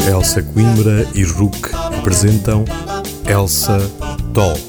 Elsa Coimbra e Rook apresentam Elsa Talks.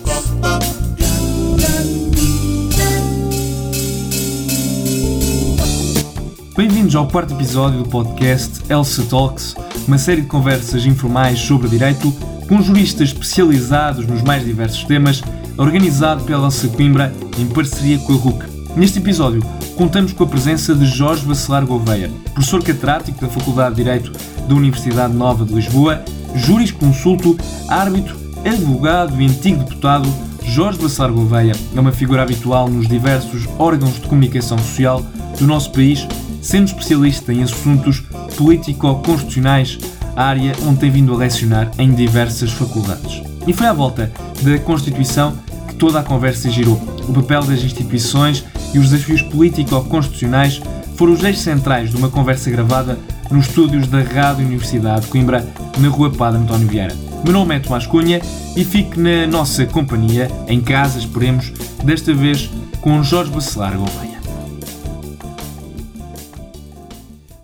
Bem-vindos ao quarto episódio do podcast Elsa Talks, uma série de conversas informais sobre direito com juristas especializados nos mais diversos temas, organizado pela Elsa Coimbra em parceria com a RUC. Neste episódio, contamos com a presença de Jorge Bacelar Gouveia, professor catedrático da Faculdade de Direito da Universidade Nova de Lisboa, jurisconsulto, árbitro, advogado e antigo deputado. Jorge Bacelar Gouveia é uma figura habitual nos diversos órgãos de comunicação social do nosso país, sendo especialista em assuntos político-constitucionais, área onde tem vindo a lecionar em diversas faculdades. E foi à volta da Constituição que toda a conversa girou. O papel das instituições e os desafios político-constitucionais foram os eixos centrais de uma conversa gravada nos estúdios da Rádio Universidade de Coimbra, na Rua Padre António Vieira. Meu nome é Tomás Cunha e fique na nossa companhia, em casa, esperemos, desta vez com Jorge Bacelar Gouveia.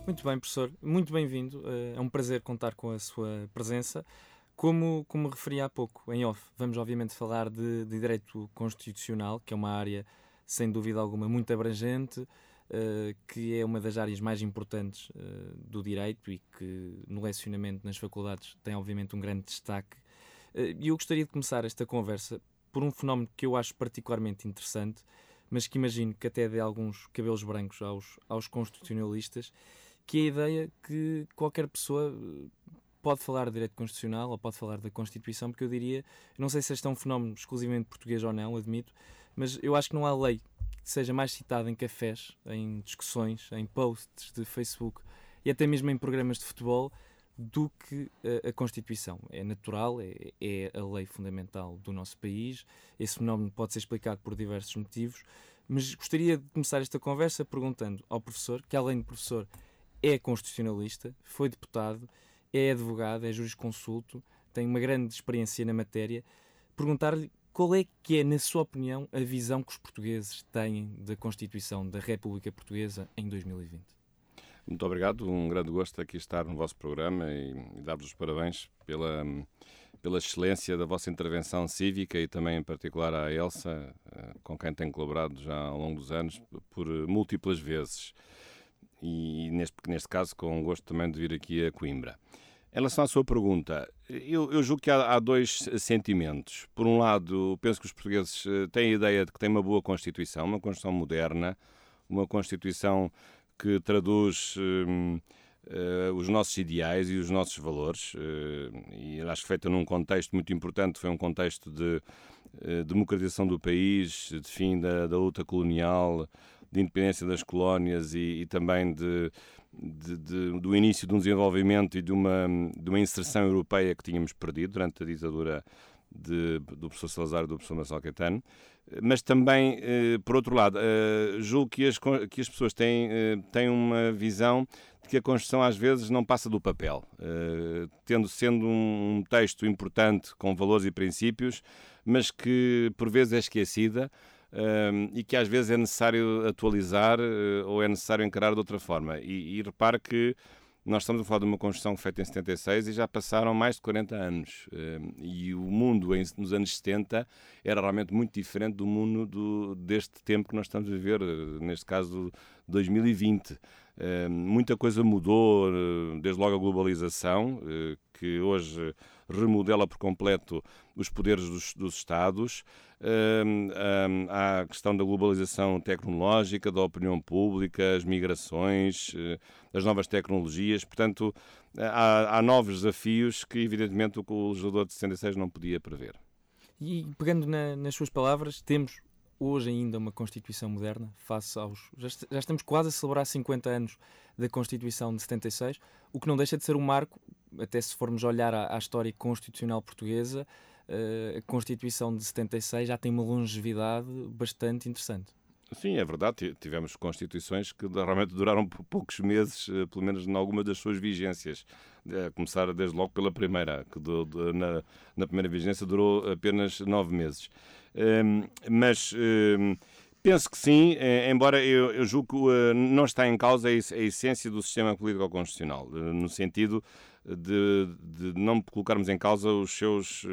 Muito bem, professor, muito bem-vindo. É um prazer contar com a sua presença. Como, como referi há pouco, em off, vamos obviamente falar de, de direito constitucional, que é uma área, sem dúvida alguma, muito abrangente, uh, que é uma das áreas mais importantes uh, do direito e que no lecionamento nas faculdades tem obviamente um grande destaque. Uh, e eu gostaria de começar esta conversa por um fenómeno que eu acho particularmente interessante, mas que imagino que até dê alguns cabelos brancos aos, aos constitucionalistas, que é a ideia que qualquer pessoa pode falar de direito constitucional ou pode falar da Constituição, porque eu diria, não sei se este é um fenómeno exclusivamente português ou não, admito, mas eu acho que não há lei que seja mais citada em cafés, em discussões, em posts de Facebook e até mesmo em programas de futebol do que a, a Constituição. É natural, é, é, a lei fundamental do nosso país. Esse fenómeno pode ser explicado por diversos motivos, mas gostaria de começar esta conversa perguntando ao professor, que além de professor é constitucionalista, foi deputado é advogado, é jurisconsulto, tem uma grande experiência na matéria, perguntar-lhe qual é que é, na sua opinião, a visão que os portugueses têm da Constituição da República Portuguesa em 2020. Muito obrigado, um grande gosto aqui estar no vosso programa e, dar-vos os parabéns pela, pela excelência da vossa intervenção cívica e também em particular à Elsa, eh, com quem tenho colaborado já ao longo dos anos por múltiplas vezes e neste, neste caso com gosto também de vir aqui a Coimbra. Em relação à sua pergunta, eu, eu julgo que há, há, dois sentimentos. Por um lado, penso que os portugueses eh, têm a ideia de que têm uma boa Constituição, uma Constituição moderna, uma Constituição que traduz uh, os nossos ideais e os nossos valores, uh, e acho que feita num contexto muito importante, foi um contexto de democratização do país, de fim da, da luta colonial, de independência das colónias e, e também de, de, de, do início de um desenvolvimento e de uma, de uma inserção europeia que tínhamos perdido durante a ditadura de, do professor Salazar e do professor Marcelo Caetano, mas também, eh, por outro lado, eh, julgo que as, que as pessoas têm, eh, têm uma visão de que a Constituição às vezes não passa do papel, tendo sendo um texto importante com valores e princípios, mas que por vezes é esquecida um, e que às vezes é necessário atualizar uh, ou é necessário encarar de outra forma. E, e repare que nós estamos a falar de uma Constituição feita em 76 e já passaram mais de 40 anos. e o mundo em, nos anos 70 era realmente muito diferente do mundo do, deste tempo que nós estamos a viver, eh, neste caso 2020. Muita coisa mudou, eh, desde logo a globalização, que hoje remodela por completo os poderes dos, dos Estados. Há a questão da globalização tecnológica, da opinião pública, as migrações, uh, as novas tecnologias. Portanto, há, há, novos desafios que, evidentemente, o legislador de 66 não podia prever. E pegando na, nas suas palavras, temos hoje ainda uma Constituição moderna, face aos. Já, já, estamos quase a celebrar 50 anos da Constituição de 76, o que não deixa de ser um marco, até se formos olhar à, à história constitucional portuguesa, uh, a Constituição de 76 já tem uma longevidade bastante interessante. Sim, é verdade. Tivemos constituições que realmente duraram poucos meses, eh, pelo menos em alguma das suas vigências. A começar desde logo pela primeira, que do, de, na, na, primeira vigência durou apenas nove meses. Mas Penso que sim, embora eu, eu julgo que uh, não está em causa a, essência do sistema político-constitucional, uh, no sentido de, de, não colocarmos em causa os seus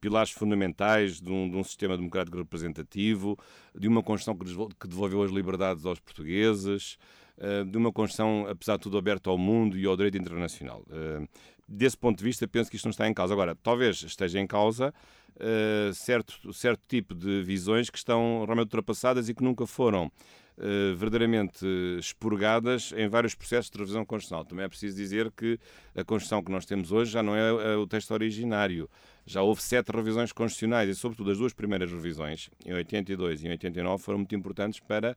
pilares fundamentais de um, de um, sistema democrático representativo, de uma Constituição que devolveu as liberdades aos portugueses, de uma Constituição, apesar de tudo, aberta ao mundo e ao direito internacional. Desse ponto de vista, penso que isto não está em causa. Agora, talvez esteja em causa uh, certo, certo tipo de visões que estão realmente ultrapassadas e que nunca foram Uh, verdadeiramente expurgadas em vários processos de revisão constitucional. Também é preciso dizer que a Constituição que nós temos hoje já não é, é o texto originário. Já houve sete revisões constitucionais e, sobretudo, as duas primeiras revisões, em 82 e em 89, foram muito importantes para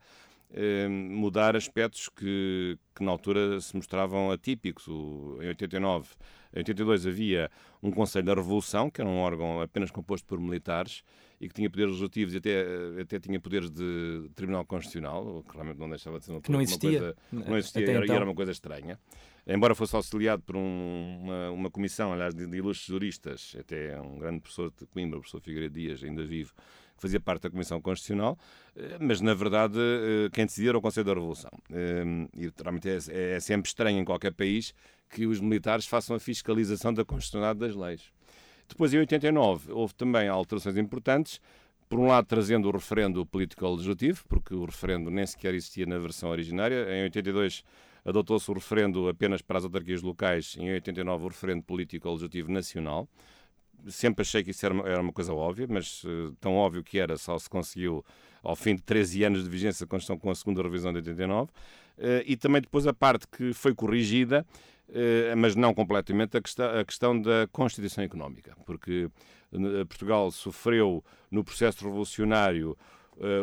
mudar aspectos que, que, na altura se mostravam atípicos. O, em 89 em 82 havia um Conselho da Revolução, que era um órgão apenas composto por militares e que tinha poderes legislativos e até, até tinha poderes de Tribunal Constitucional, que realmente não deixava de ser uma, que não existia. coisa. Não existia era, então. era uma coisa estranha. Embora fosse auxiliado por um, uma, uma, comissão, aliás, de, de ilustres juristas, até um grande professor de Coimbra, o professor Figueiredo Dias, ainda vivo, que fazia parte da Comissão Constitucional, eh, mas na verdade eh, quem decidia era o Conselho da Revolução. Eh, e realmente é, é sempre estranho em qualquer país que os militares façam a fiscalização da constitucionalidade das leis. Depois, em 89, houve também alterações importantes, por um lado trazendo o referendo político-legislativo, porque o referendo nem sequer existia na versão originária. Em 82 adotou-se o referendo apenas para as autarquias locais, em 89 o referendo político-legislativo nacional. Sempre achei que isso era uma, era uma coisa óbvia, mas uh, tão óbvio que era, só se conseguiu ao fim de 13 anos de vigência da Constituição com a segunda revisão de 89. Uh, eh, e também depois a parte que foi corrigida eh, mas não completamente, a questão, a questão da Constituição Económica, porque Portugal sofreu no processo revolucionário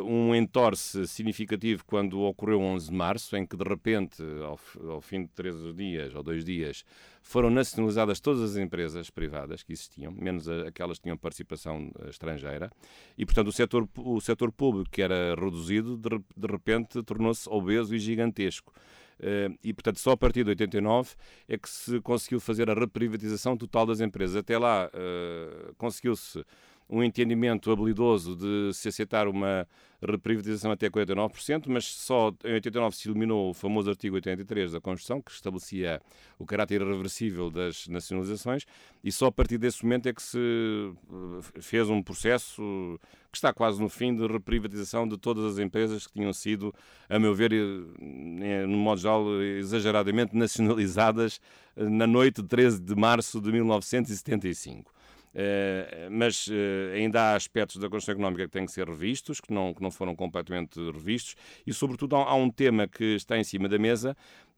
um entorce significativo quando ocorreu 11 de março, em que de repente, ao, ao, fim de três dias ou dois dias, foram nacionalizadas todas as empresas privadas que existiam, menos aquelas que tinham participação estrangeira, e portanto o setor, o setor público que era reduzido, de, de repente tornou-se obeso e gigantesco. Eh, e, portanto, só a partir de 89 é que se conseguiu fazer a reprivatização total das empresas. Até lá eh, conseguiu-se um entendimento habilidoso de se aceitar uma reprivatização até 49%, mas só em 89 se eliminou o famoso artigo 83 da Constituição, que estabelecia o caráter irreversível das nacionalizações, e só a partir desse momento é que se eh, fez um processo que está quase no fim de reprivatização de todas as empresas que tinham sido, a meu ver, eh, no modo geral, exageradamente nacionalizadas eh, na noite de 13 de março de 1975. Uh, mas uh, ainda há aspectos da Constituição Económica que têm que ser revistos, que não, que não foram completamente revistos, e sobretudo há, um tema que está em cima da mesa,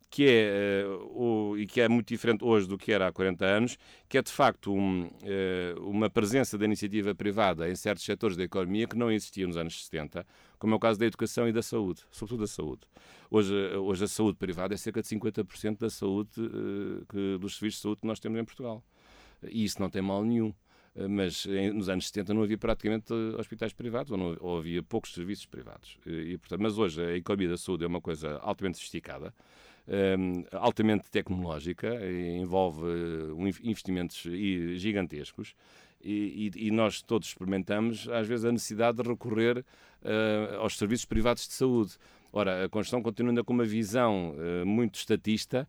que é, uh, o, e que é muito diferente hoje do que era há 40 anos, que é de facto um, uma presença da iniciativa privada em certos setores da economia que não existia nos anos 70, como é o caso da educação e da saúde, sobretudo da saúde. Hoje, hoje a saúde privada é cerca de 50% da saúde, que, dos serviços de saúde que nós temos em Portugal. E isso não tem mal nenhum. Eh, mas nos anos 70 não havia praticamente hospitais privados, ou, não, ou havia poucos serviços privados. E, portanto, mas hoje a economia da saúde é uma coisa altamente sofisticada, ehm, altamente tecnológica, envolve investimentos gigantescos, e, e, nós todos experimentamos, às vezes, a necessidade de recorrer aos serviços privados de saúde. Ora, a Constituição continua ainda com uma visão muito estatista,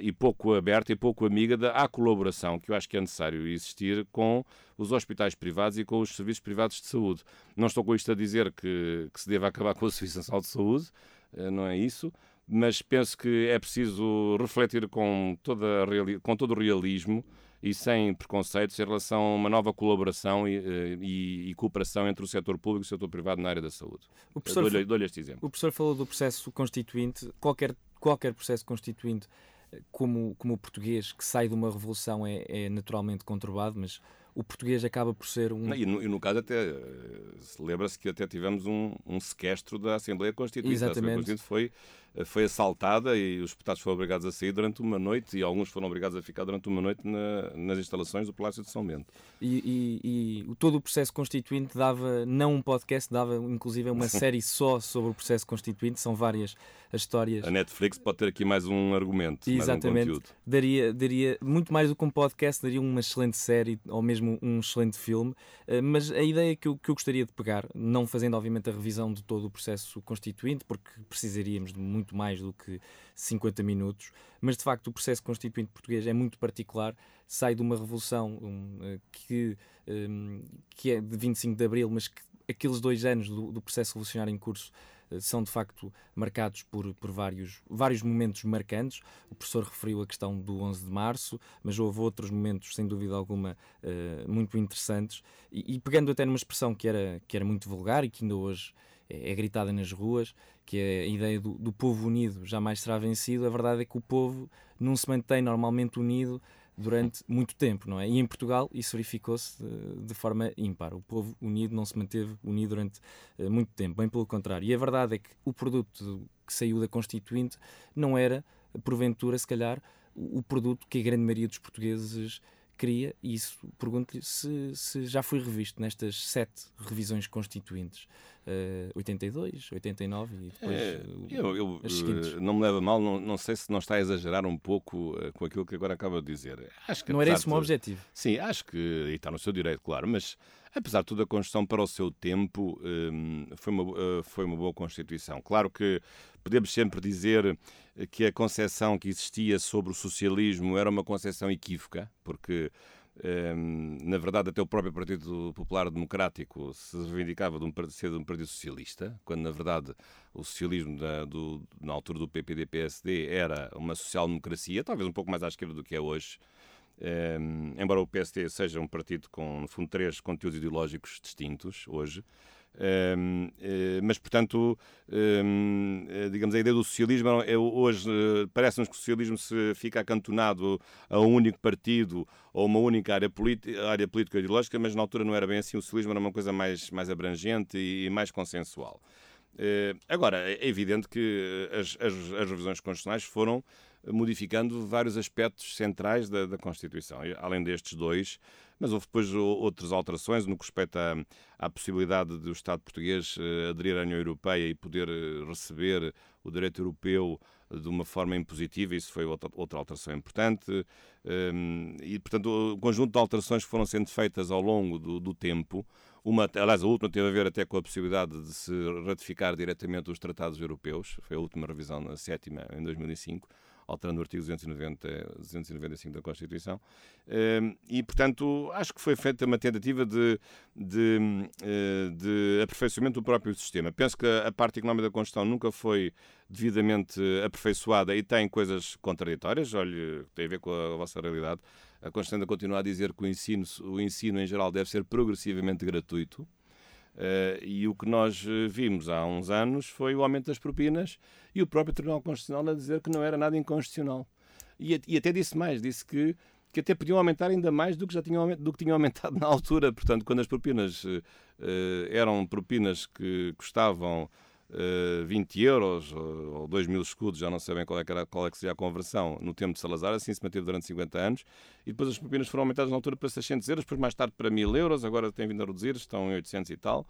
e pouco aberta e pouco amiga da à colaboração que eu acho que é necessário existir com os hospitais privados e com os serviços privados de saúde. Não estou com isto a dizer que, que se deva acabar com a Serviço Nacional de Saúde, uh, não é isso, mas penso que é preciso refletir com, toda com todo o realismo e sem preconceitos em relação a uma nova colaboração e, eh, e, e cooperação entre o setor público e o setor privado na área da saúde. Dou-lhe dou este exemplo. O professor falou do processo constituinte. Qualquer, qualquer processo constituinte como, como o português que sai de uma revolução é, é naturalmente conturbado, mas o português acaba por ser um. E no, e no caso, até eh, lembra-se que até tivemos um, um sequestro da Assembleia Constituinte. Exatamente. A Assembleia Constituinte foi foi assaltada e os deputados foram obrigados a sair durante uma noite e alguns foram obrigados a ficar durante uma noite na, nas instalações do Palácio de São Bento. E, e, e, todo o processo constituinte dava, não um podcast, dava inclusive uma série só sobre o processo constituinte, são várias as histórias. A Netflix pode ter aqui mais um argumento, Exatamente. mais um Daria, daria muito mais do que um podcast, daria uma excelente série ou mesmo mesmo um excelente filme, mas a ideia que eu, que eu gostaria de pegar, não fazendo obviamente a revisão de todo o processo constituinte, porque precisaríamos de muito mais do que 50 minutos, mas de facto o processo constituinte português é muito particular, sai de uma revolução um, que, um, que é de 25 de Abril, mas que aqueles dois anos do, do processo revolucionário em curso eh, são de facto marcados por, por vários, vários momentos marcantes. O professor referiu a questão do 11 de março, mas houve outros momentos, sem dúvida alguma, uh, muito interessantes. E, e, pegando até numa expressão que era, que era muito vulgar e que ainda hoje é, é gritada nas ruas, que é a ideia do, do povo unido jamais será vencido, a verdade é que o povo não se mantém normalmente unido durante muito tempo, não é? E em Portugal isso verificou-se de, de, forma ímpar. O povo unido não se manteve unido durante uh, muito tempo, bem pelo contrário. E a verdade é que o produto que saiu da Constituinte não era, porventura, se calhar, o, o produto que a grande maioria dos portugueses queria, e isso pergunto-lhe se, se, já foi revisto nestas sete revisões constituintes, uh, 82, 89 e depois é, eu, eu uh, não me leva mal, não, não sei se não está a exagerar um pouco uh, com aquilo que agora acaba de dizer. Acho que, não era esse o meu objetivo. Sim, acho que, e está no seu direito, claro, mas apesar de tudo, a Constituição para o seu tempo um, foi, uma, uh, foi uma boa Constituição. Claro que podemos sempre dizer que a concepção que existia sobre o socialismo era uma concepção equívoca, porque um, na verdade, até o próprio Partido Popular Democrático se reivindicava de, um, de ser de um partido socialista, quando na verdade o socialismo da, do, na altura do PPD-PSD era uma social-democracia, talvez um pouco mais à esquerda do que é hoje. Um, embora o PSD seja um partido com, no fundo, três conteúdos ideológicos distintos hoje, um, eh, mas, portanto, um, eh, digamos, a ideia do socialismo é, hoje eh, parece-nos que o socialismo se fica acantonado a um único partido ou uma única área, área política ideológica, mas na altura não era bem assim. O socialismo era uma coisa mais, mais abrangente e mais consensual. Agora, é evidente que as, as, as revisões constitucionais foram modificando vários aspectos centrais da, da Constituição. Além destes dois, mas houve depois outras alterações no que respeita à, à possibilidade do Estado português eh, aderir à União Europeia e poder eh, receber o direito europeu de uma forma impositiva, isso foi outra, alteração importante. Ehm, e, portanto, o conjunto de alterações foram sendo feitas ao longo do, do tempo, uma, aliás, a última teve a ver até com a possibilidade de se ratificar diretamente os tratados europeus, foi a última revisão, a sétima, em 2005 alterando o artigo 290, 295 da Constituição. Ehm, e, portanto, acho que foi feita uma tentativa de, de, eh, de aperfeiçoamento do próprio sistema. Penso que a parte económica da Constituição nunca foi devidamente aperfeiçoada e tem coisas contraditórias, olha, tem a ver com a, a vossa realidade. A Constituição continua a dizer que o ensino, o ensino em geral deve ser progressivamente gratuito. Uh, e o que nós eh, vimos há uns anos foi o aumento das propinas e o próprio Tribunal Constitucional a dizer que não era nada inconstitucional. E, e até disse mais, disse que, que até podiam aumentar ainda mais do que já tinham, do que tinham aumentado na altura. Portanto, quando as propinas uh, eram propinas que custavam uh, eh, 20 euros ou 2 mil escudos, já não sei bem qual é, que era, qual é que seria a conversão no tempo de Salazar, assim se manteve durante 50 anos, e depois as propinas foram aumentadas na altura para 600 euros, depois mais tarde para 1000 euros, agora tem vindo a reduzir, estão em 800 e tal,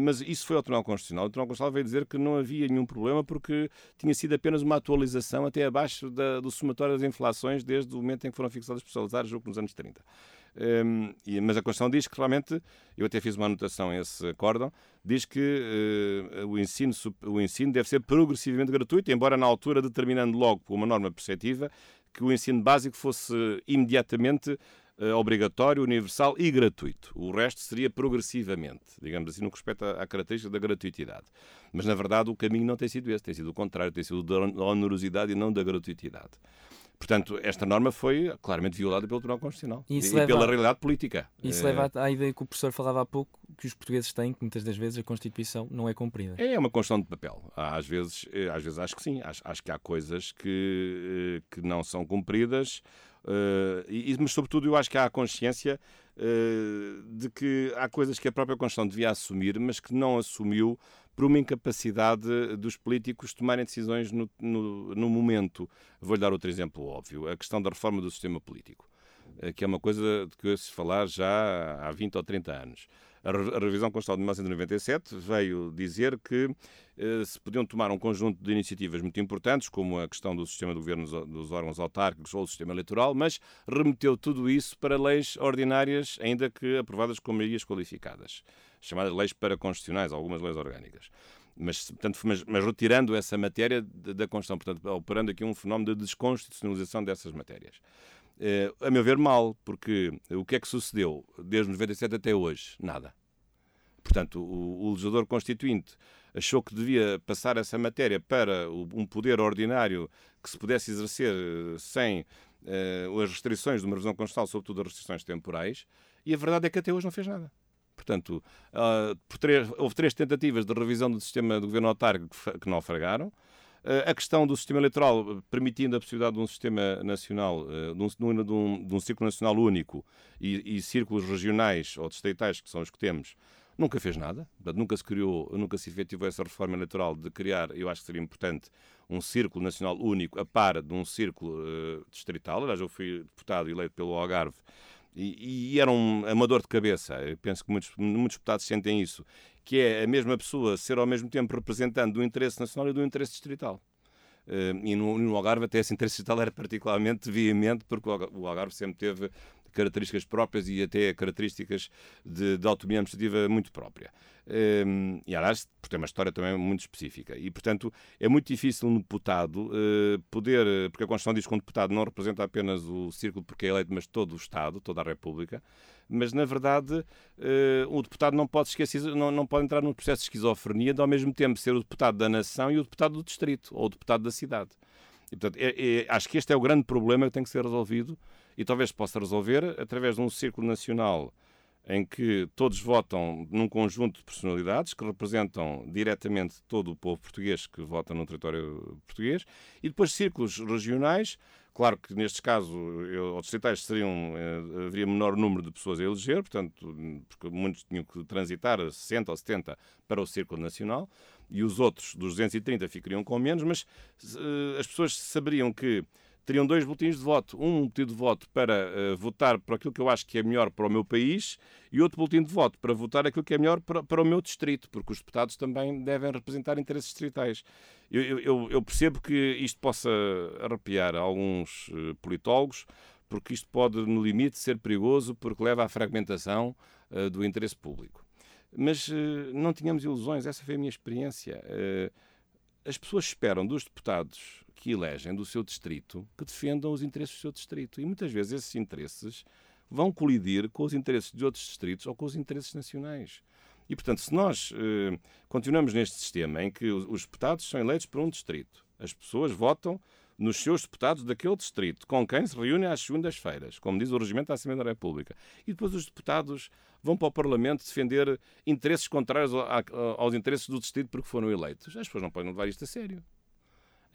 mas isso foi ao Tribunal Constitucional. O Tribunal Constitucional veio dizer que não havia nenhum problema porque tinha sido apenas uma atualização até abaixo da, do somatório das inflações desde o momento em que foram fixadas Salazar, julgo nos anos 30. Um, e, mas a Constituição diz que realmente, eu até fiz uma anotação a esse acórdão, diz que uh, o, ensino, o ensino deve ser progressivamente gratuito, embora na altura determinando logo por uma norma perceptiva que o ensino básico fosse imediatamente obrigatório, universal e gratuito. O resto seria progressivamente, digamos assim, no que respeita à característica da gratuitidade. Mas, na verdade, o caminho não tem sido esse, tem sido o contrário, tem sido da onerosidade e não da gratuitidade. Portanto, esta norma foi claramente violada pelo Tribunal Constitucional e, e pela a... realidade política. Isso é... leva à ideia que o professor falava há pouco, que os portugueses têm, que muitas das vezes a Constituição não é cumprida. É uma Constituição de papel. Às vezes, eh, às vezes acho que sim. Acho, acho que há coisas que, eh, que não são cumpridas, uh, e, mas, sobretudo, eu acho que há a consciência uh, de que há coisas que a própria Constituição devia assumir, mas que não assumiu por uma incapacidade dos políticos tomarem decisões no, no, no momento. Vou-lhe dar outro exemplo óbvio: a questão da reforma do sistema político, eh, que é uma coisa de que eu ouço falar já há 20 ou 30 anos. A, revisão constitucional de 1997 veio dizer que eh, se podiam tomar um conjunto de iniciativas muito importantes, como a questão do sistema de governo dos órgãos autárquicos ou o sistema eleitoral, mas remeteu tudo isso para leis ordinárias, ainda que aprovadas com maiorias qualificadas, chamadas leis paraconstitucionais, algumas leis orgânicas mas, portanto, mas, mas, retirando essa matéria da Constituição, portanto, operando aqui um fenómeno de desconstitucionalização dessas matérias. Eh, a meu ver, mal, porque o que é que sucedeu desde 97 até hoje? Nada. Portanto, o, o legislador constituinte achou que devia passar essa matéria para um poder ordinário que se pudesse exercer eh, sem uh, as restrições de uma revisão constitucional, sobretudo as restrições temporais, e a verdade é que até hoje não fez nada. Portanto, uh, três, houve três tentativas de revisão do sistema de governo autárquico que naufragaram. Uh, a questão do sistema eleitoral, permitindo a possibilidade de um sistema nacional, uh, de, um, de, um, de um círculo nacional único e, e, círculos regionais ou distritais, que são os que temos, nunca fez nada. Nunca se criou, nunca se efetivou essa reforma eleitoral de criar, eu acho que seria importante, um círculo nacional único a par de um círculo uh, distrital. Aliás, eu fui deputado eleito pelo Algarve e, e, era um amador de cabeça. Eu penso que muitos, muitos deputados sentem isso, que é a mesma pessoa ser ao mesmo tempo representante do interesse nacional e do interesse distrital. Uh, e no, no, Algarve até esse interesse distrital era particularmente veemente, porque o Algarve sempre teve características próprias e até características de, de autonomia administrativa muito própria. Um, e, aliás, porque tem uma história também muito específica. E, portanto, é muito difícil um deputado uh, poder, porque a Constituição diz que um deputado não representa apenas o círculo porque é eleito, mas todo o Estado, toda a República. Mas, na verdade, uh, o deputado não pode esquecer, não, não pode entrar num processo de esquizofrenia de, ao mesmo tempo, ser o deputado da nação e o deputado do distrito, ou o deputado da cidade. E, portanto, é, é, acho que este é o grande problema que tem que ser resolvido e talvez possa resolver através de um círculo nacional em que todos votam num conjunto de personalidades que representam diretamente todo o povo português que vota no território português, e depois círculos regionais. Claro que nestes casos, os distritais seriam, eh, haveria menor número de pessoas a eleger, portanto, porque muitos tinham que transitar 60 ou 70 para o círculo nacional, e os outros dos 230 ficariam com menos, mas uh, as pessoas saberiam que teriam dois boletins de voto. Um boletim de voto para uh, votar por aquilo que eu acho que é melhor para o meu país e outro boletim de voto para votar aquilo que é melhor para, para o meu distrito, porque os deputados também devem representar interesses distritais. Eu, eu, eu percebo que isto possa arrepiar alguns uh, politólogos, porque isto pode, no limite, ser perigoso, porque leva à fragmentação uh, do interesse público. Mas não tínhamos ilusões, essa foi a minha experiência. as pessoas esperam dos deputados que elegem do seu distrito que defendam os interesses do seu distrito. E muitas vezes esses interesses vão colidir com os interesses de outros distritos ou com os interesses nacionais. E, portanto, se nós eh, continuamos neste sistema em que os deputados são eleitos por um distrito, as pessoas votam nos seus deputados daquele distrito, com quem se reúnem às segundas-feiras, como diz o Regimento da Assembleia da República. E depois os deputados vão para o Parlamento defender interesses contrários aos interesses do distrito porque foram eleitos. As pessoas não podem levar isto a sério.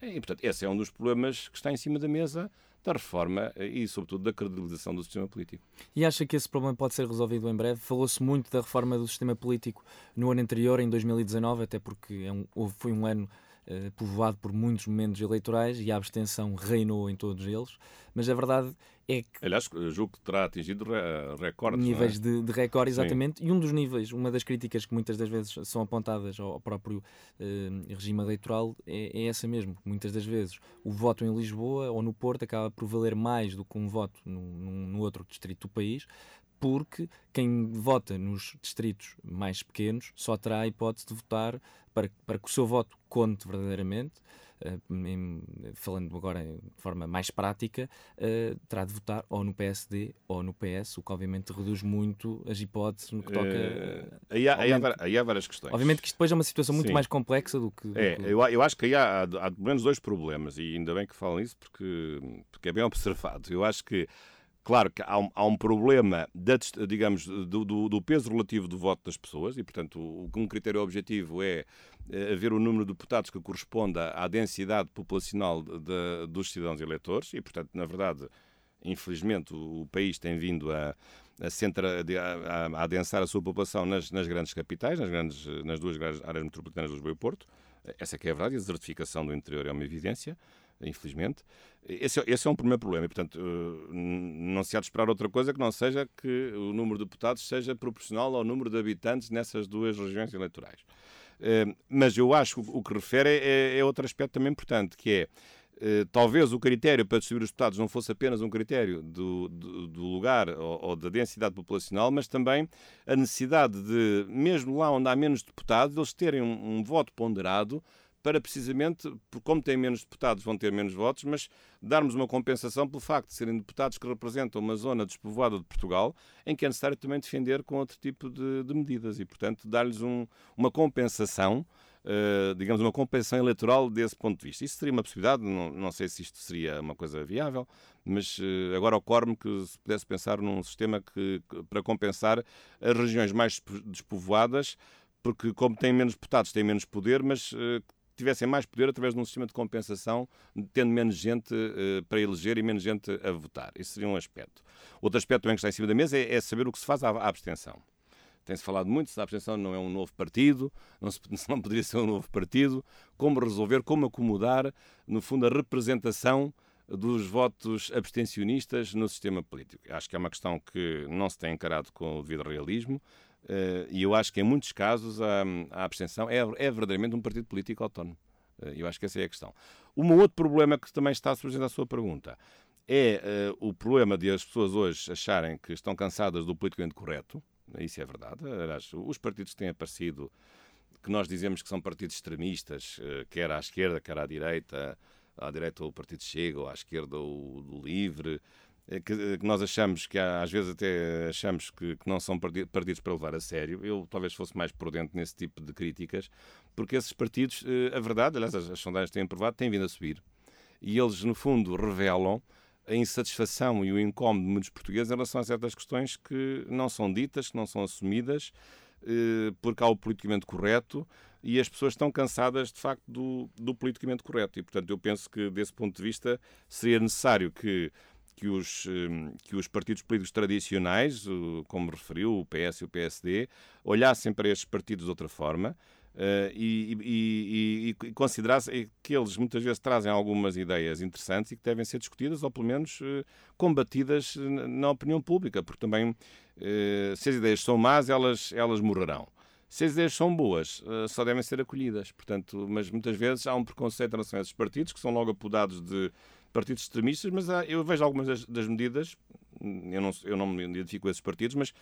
E, portanto, esse é um dos problemas que está em cima da mesa da reforma e, sobretudo, da credibilização do sistema político. E acha que esse problema pode ser resolvido em breve? Falou-se muito da reforma do sistema político no ano anterior, em 2019, até porque é um, foi um ano uh, povoado por muitos momentos eleitorais e a abstenção reinou em todos eles. Mas a verdade é que. Aliás, julgo que terá atingido recordes. Níveis é? de, de recorde, exatamente. Sim. E um dos níveis, uma das críticas que muitas das vezes são apontadas ao próprio eh, regime eleitoral é, é, essa mesmo. Muitas das vezes o voto em Lisboa ou no Porto acaba por valer mais do que um voto no, no outro distrito do país, porque quem vota nos distritos mais pequenos só terá a hipótese de votar para, para que o seu voto conte verdadeiramente eh, falando agora de forma mais prática, uh, terá de votar ou no PSD ou no PS, o que obviamente reduz muito as hipóteses no que toca. Uh, aí, há, aí, há, aí, há, várias questões. Obviamente que isto depois é uma situação muito Sim. mais complexa do que. Do é, que... Eu, eu acho que aí há, há, há pelo menos dois problemas, e ainda bem que falam isso porque, porque é bem observado. Eu acho que Claro que há um, há um problema, da, digamos, do, do, do, peso relativo do voto das pessoas e, portanto, um critério objetivo é eh, haver o número de deputados que corresponda à densidade populacional de, de, dos cidadãos eleitores e, portanto, na verdade, infelizmente, o, o país tem vindo a, a, centra, a, a, adensar a sua população nas, nas grandes capitais, nas, grandes, nas duas grandes áreas metropolitanas de Lisboa e Porto. Essa que é a verdade, a desertificação do interior é uma evidência. Infelizmente. Esse, é, esse, é um primeiro problema e, portanto, uh, não se há de esperar outra coisa que não seja que o número de deputados seja proporcional ao número de habitantes nessas duas regiões eleitorais. Uh, mas eu acho que o que refere é, é outro aspecto também importante, que é eh, talvez o critério para distribuir os deputados não fosse apenas um critério do, do, do lugar ou, ou, da densidade populacional, mas também a necessidade de, mesmo lá onde há menos deputados, eles terem um, um voto ponderado para precisamente, como têm menos deputados, vão ter menos votos, mas darmos uma compensação pelo facto de serem deputados que representam uma zona despovoada de Portugal, em que é necessário também defender com outro tipo de, de medidas e, portanto, dar-lhes um, uma compensação Uh, digamos, uma compensação eleitoral desse ponto de vista. Isso seria uma possibilidade, não, não sei se isto seria uma coisa viável, mas uh, agora ocorre-me que se pudesse pensar num sistema que, que, para compensar as regiões mais despovoadas, porque como têm menos deputados, têm menos poder, mas uh, tivessem mais poder através de um sistema de compensação, tendo menos gente para eleger e menos gente a votar. Isso seria um aspecto. Outro aspecto também que está em cima da mesa é, é saber o que se faz à, à abstenção. Tem-se falado muito se a abstenção não é um novo partido, não, se, não poderia ser um novo partido, como resolver, como acomodar, no fundo, a representação dos votos abstencionistas no sistema político. Acho que é uma questão que não se tem encarado com o devido realismo e eu acho que em muitos casos a, a abstenção é, é verdadeiramente um partido político autónomo. Eh, eu acho que essa é a questão. Um outro problema que também está surgindo à sua pergunta é uh, o problema de as pessoas hoje acharem que estão cansadas do politicamente correto, isso é verdade. Aliás, os partidos que têm aparecido, que nós dizemos que são partidos extremistas, eh, quer à esquerda, quer à direita, à direita o Partido Chega, ou à esquerda o do Livre, eh, que, eh, que, nós achamos que às vezes até achamos que, que, não são partidos para levar a sério. Eu talvez fosse mais prudente nesse tipo de críticas, porque esses partidos, a verdade, aliás, as, as sondagens têm provado, têm vindo a subir. E eles, no fundo, revelam a insatisfação e o incómodo de muitos portugueses em relação a certas questões que não são ditas, que não são assumidas, eh, porque há o politicamente correto e as pessoas estão cansadas, de facto, do, do politicamente correto. E, portanto, eu penso que, desse ponto de vista, seria necessário que que os, eh, que os partidos políticos tradicionais, como referiu o PS e o PSD, olhassem para estes partidos de outra forma, Uh, e, e, e, que eles muitas vezes trazem algumas ideias interessantes e que devem ser discutidas ou pelo menos uh, combatidas na opinião pública, porque também uh, se as ideias são más, elas, elas morrerão. Se as ideias são boas, só devem ser acolhidas. Portanto, mas muitas vezes há um preconceito em relação a esses partidos, que são logo apodados de partidos extremistas, mas há, eu vejo algumas das, das medidas, eu não, eu não me identifico com esses partidos, mas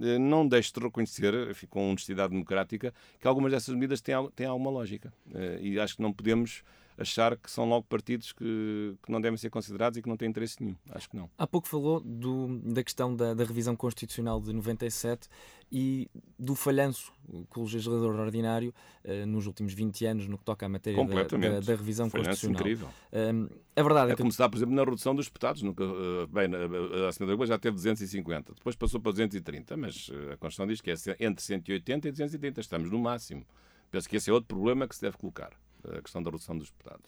eh, não deixo de reconhecer, enfim, com honestidade democrática, que algumas dessas medidas têm, têm alguma lógica. Eh, e acho que não podemos achar que são logo partidos que, que, não devem ser considerados e que não têm interesse nenhum. Acho que não. Há pouco falou do, da questão da, da, revisão constitucional de 97 e do falhanço com o legislador ordinário uh, nos últimos 20 anos no que toca à matéria da, da, da, revisão falhanço constitucional. incrível. Uh, a verdade é, é que... dá, por exemplo, na redução dos deputados. Nunca, uh, bem, a Assembleia da já teve 250, depois passou para 230, mas a Constituição diz que é entre 180 e 230. Estamos no máximo. Penso que esse é outro problema que se deve colocar a questão da redução dos deputados.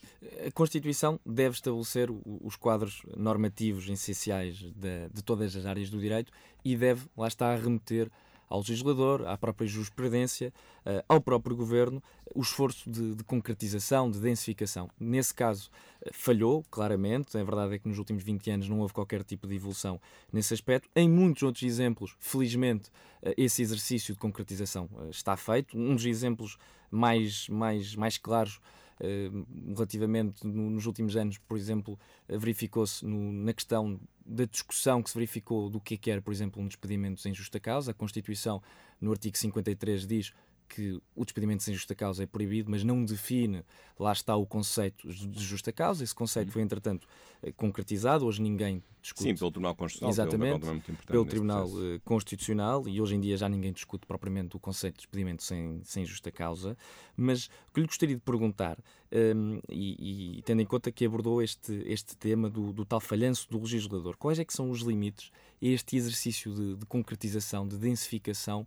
A Constituição deve estabelecer os quadros normativos essenciais de, de todas as áreas do direito e deve, lá está, remeter ao legislador, à própria jurisprudência, uh, ao próprio governo, o esforço de, de concretização, de densificação. Nesse caso, uh, falhou, claramente. A verdade é que nos últimos 20 anos não houve qualquer tipo de evolução nesse aspecto. Em muitos outros exemplos, felizmente, uh, esse exercício de concretização está feito. Um dos exemplos mais, mais, mais claros uh, relativamente no, nos últimos anos, por exemplo, verificou-se na questão da discussão que se verificou do que é que era, por exemplo, um despedimento em justa causa. A Constituição, no artigo 53, diz que o despedimento sem justa causa é proibido, mas não define, lá está o conceito de justa causa. Esse conceito foi, entretanto, eh, concretizado. Hoje ninguém discute. Sim, pelo Tribunal Constitucional. Exatamente, pelo Tribunal processo. Eh, Constitucional. E hoje em dia já ninguém discute propriamente o conceito de despedimento sem, sem justa causa. Mas o que lhe gostaria de perguntar, um, ehm, e, e, tendo em conta que abordou este, este tema do, do tal falhanço do legislador, quais é que são os limites a este exercício de, de concretização, de densificação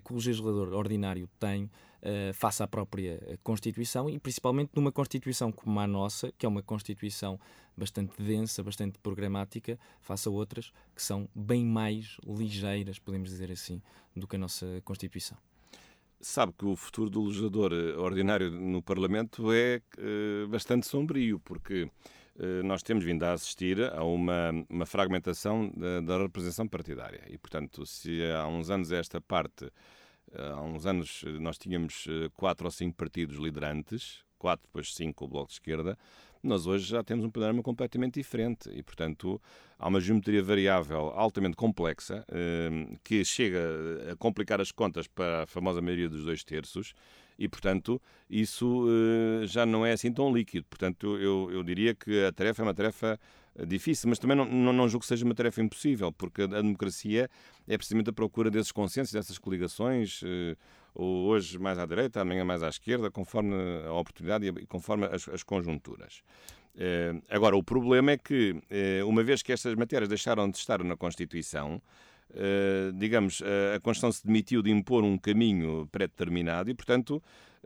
que o legislador ordinário tem uh, face à própria Constituição e principalmente numa Constituição como a nossa, que é uma Constituição bastante densa, bastante programática, face a outras que são bem mais ligeiras, podemos dizer assim, do que a nossa Constituição. sabe que o futuro do legislador ordinário no Parlamento é bastante sombrio, porque nós temos vindo a assistir a uma, uma fragmentação da, da, representação partidária. E, portanto, se há uns anos esta parte, há uns anos nós tínhamos quatro ou cinco partidos liderantes, quatro, depois cinco o Bloco de Esquerda, nós hoje já temos um panorama completamente diferente e, portanto, há uma geometria variável altamente complexa eh, que chega a complicar as contas para a famosa maioria dos dois terços e, portanto, isso eh, já não é assim tão líquido. Portanto, eu, eu diria que a tarefa é uma tarefa difícil, mas também não, não, não julgo que seja uma tarefa impossível, porque a democracia é precisamente a procura desses consensos, dessas coligações, eh, hoje mais à direita, amanhã mais à esquerda, conforme a oportunidade e conforme as, as conjunturas. Eh, agora, o problema é que, eh, uma vez que estas matérias deixaram de estar na Constituição, digamos, a Constituição se demitiu de impor um caminho pré-determinado e, portanto,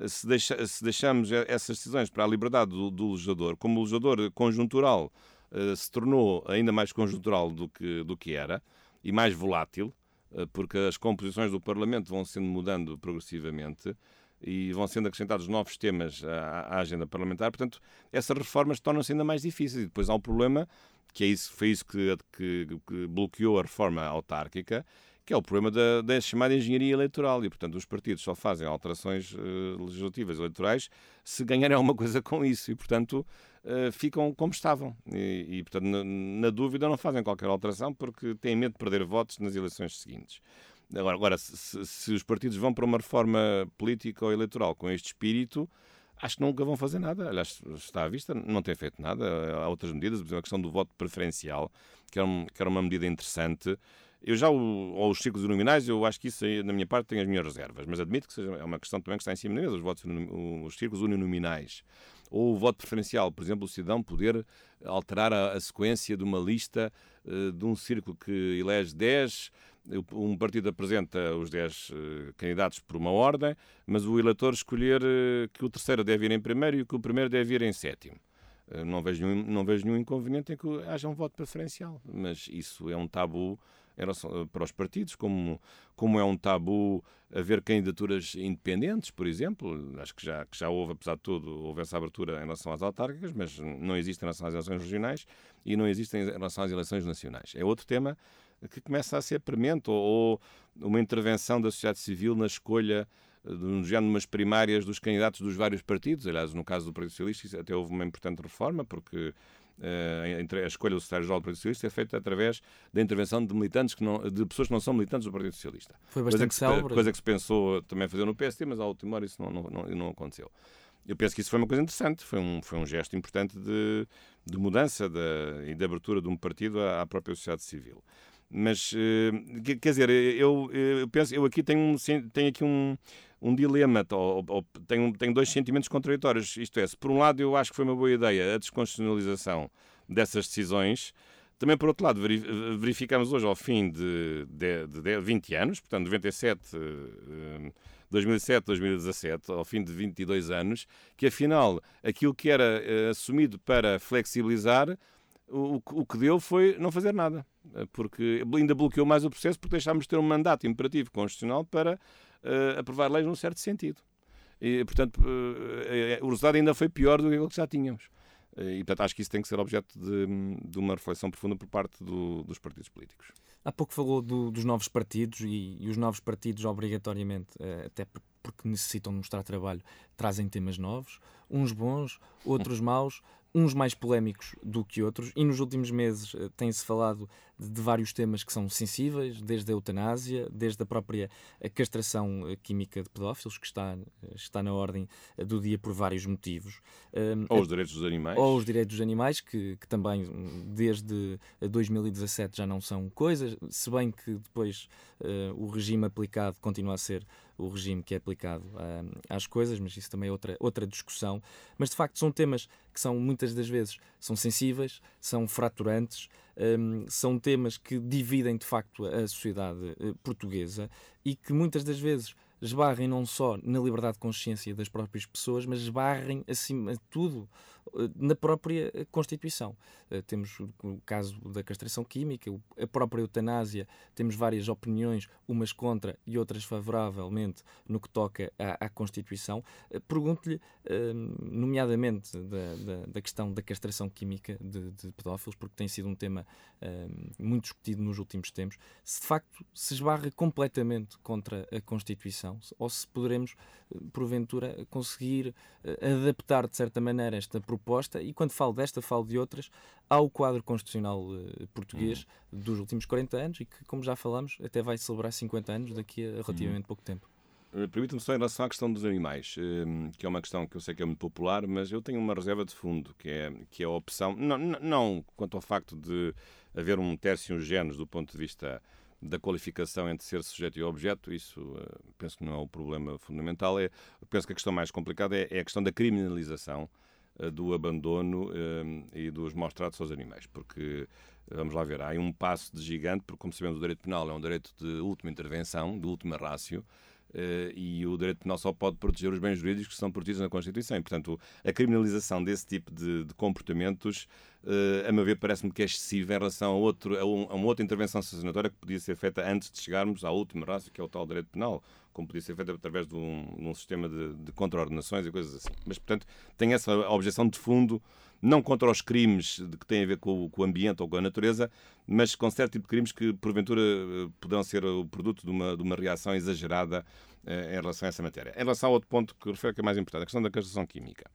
se, deixa, se, deixamos essas decisões para a liberdade do, do legislador, como legislador conjuntural eh, se tornou ainda mais conjuntural do que, do que era e mais volátil, eh, porque as composições do Parlamento vão sendo mudando progressivamente e vão sendo acrescentados novos temas à, à agenda parlamentar. Portanto, essas reformas tornam-se ainda mais difíceis. E depois há um problema, que é isso, foi isso que, que, que bloqueou a reforma autárquica, que é o problema da, da, chamada engenharia eleitoral. E, portanto, os partidos só fazem alterações uh, legislativas eleitorais se ganharem alguma coisa com isso. E, portanto, uh, ficam como estavam. E, e portanto, na, na, dúvida, não fazem qualquer alteração porque têm medo de perder votos nas eleições seguintes. Agora, agora se, se os partidos vão para uma reforma política ou eleitoral com este espírito, acho que nunca vão fazer nada. Aliás, está à vista, não tem feito nada. Há outras medidas, por exemplo, a questão do voto preferencial, que era, um, que era uma medida interessante. Eu já, o, os círculos nominais, eu acho que isso na minha parte, tem as minhas reservas, mas admito que seja, é uma questão também que está em cima da mesa, os, votos, os círculos uninominais. Ou o voto preferencial, por exemplo, o cidadão poder alterar a, a sequência de uma lista uh, de um círculo que elege 10, um partido apresenta os 10 uh, eh, candidatos por uma ordem, mas o eleitor escolher uh, que o terceiro deve ir em primeiro e que o primeiro deve ir em sétimo. Não vejo, nenhum, não vejo nenhum inconveniente em que haja um voto preferencial, mas isso é um tabu para os partidos, como, como é um tabu haver candidaturas independentes, por exemplo. Acho que já, que já houve, apesar de tudo, houve essa abertura em relação às autárquicas, mas não existe em relação às eleições regionais e não existe em relação às eleições nacionais. É outro tema que começa a ser premente, ou, ou uma intervenção da sociedade civil na escolha de umas primárias dos candidatos dos vários partidos. Aliás, no caso do Partido Socialista, até houve uma importante reforma, porque uh, a escolha do secretário-geral do Partido Socialista é feita através da intervenção de militantes que não, de pessoas que não são militantes do Partido Socialista. Foi bastante coisa que, Coisa que se pensou também fazer no PST, mas ao último hora isso não, não, não, não aconteceu. Eu penso que isso foi uma coisa interessante, foi um, foi um gesto importante de, de mudança e de abertura de um partido à, à própria sociedade civil. Mas, uh, quer dizer, eu, eu penso, eu aqui tenho, tenho aqui um, um dilema, ou, ou, tenho, tenho dois sentimentos contraditórios. Isto é, se por um lado eu acho que foi uma boa ideia a desconstitucionalização dessas decisões, também por outro lado verificamos hoje, ao fim de, de, de 20 anos, portanto 97, 2007, 2017, ao fim de 22 anos, que afinal aquilo que era uh, assumido para flexibilizar, o, o que deu foi não fazer nada, porque ainda bloqueou mais o processo porque deixámos de ter um mandato imperativo constitucional para uh, aprovar leis num certo sentido. E, portanto, uh, o resultado ainda foi pior do que aquilo que já tínhamos. E, portanto, acho que isso tem que ser objeto de, de uma reflexão profunda por parte do, dos partidos políticos. Há pouco falou do, dos novos partidos e, e, os novos partidos, obrigatoriamente, até porque necessitam de mostrar trabalho, trazem temas novos, uns bons, outros maus uns mais polémicos do que outros, e nos últimos meses uh, tem-se falado de, vários temas que são sensíveis, desde a eutanásia, desde a própria a castração uh, química de pedófilos, que está, uh, está na ordem do dia por vários motivos. ou os direitos dos animais. Ou os direitos dos animais, que, que também desde 2017 já não são coisas, se bem que depois o regime aplicado continua a ser o regime que é aplicado às coisas, mas isso também é outra, outra discussão. Mas de facto são temas que são muitas das vezes são sensíveis, são fraturantes, um, são temas que dividem de facto a sociedade uh, portuguesa e que muitas das vezes esbarrem não só na liberdade de consciência das próprias pessoas, mas esbarrem acima de tudo na própria Constituição. Temos o caso da castração química, a própria eutanásia, temos várias opiniões, umas contra e outras favoravelmente no que toca à, à Constituição. Pergunto-lhe, nomeadamente da, da, da, questão da castração química de, de, pedófilos, porque tem sido um tema muito discutido nos últimos tempos, se de facto se esbarra completamente contra a Constituição ou se poderemos, porventura, conseguir adaptar de certa maneira esta proposta e quando falo desta, falo de outras, ao quadro constitucional uh, português uhum. dos últimos 40 anos e que, como já falamos, até vai celebrar 50 anos daqui a relativamente uhum. pouco tempo. Eh, permita-me só em relação à questão dos animais, ehm, que é uma questão que eu sei que é muito popular, mas eu tenho uma reserva de fundo, que é, que é a opção, não, não quanto ao facto de haver um tercio géneros do ponto de vista da qualificação entre ser sujeito e objeto, isso uh, penso que não é o problema fundamental. É, penso que a questão mais complicada é, é a questão da criminalização do abandono uh, e dos maus tratos aos animais, porque, vamos lá ver, há um passo de gigante, porque como sabemos o direito penal é um direito de última intervenção, de última rácio, e o direito penal só pode proteger os bens jurídicos que são protegidos na Constituição. E, portanto, a criminalização desse tipo de, de comportamentos, a meu ver, parece-me que é excessiva em relação a, outro, a, um, a, uma outra intervenção sancionatória que podia ser feita antes de chegarmos à última raça, que é o tal direito penal, como podia ser feita através de um, de um sistema de, de contraordenações e coisas assim. Mas, portanto, tem essa objeção de fundo não contra os crimes que têm a ver com com o, ambiente ou com a natureza, mas com certo tipo de crimes que, porventura, eh, poderão ser o produto de uma, de uma reação exagerada eh, em relação a essa matéria. Em relação ao outro ponto que refere que é mais importante, a questão da castração química.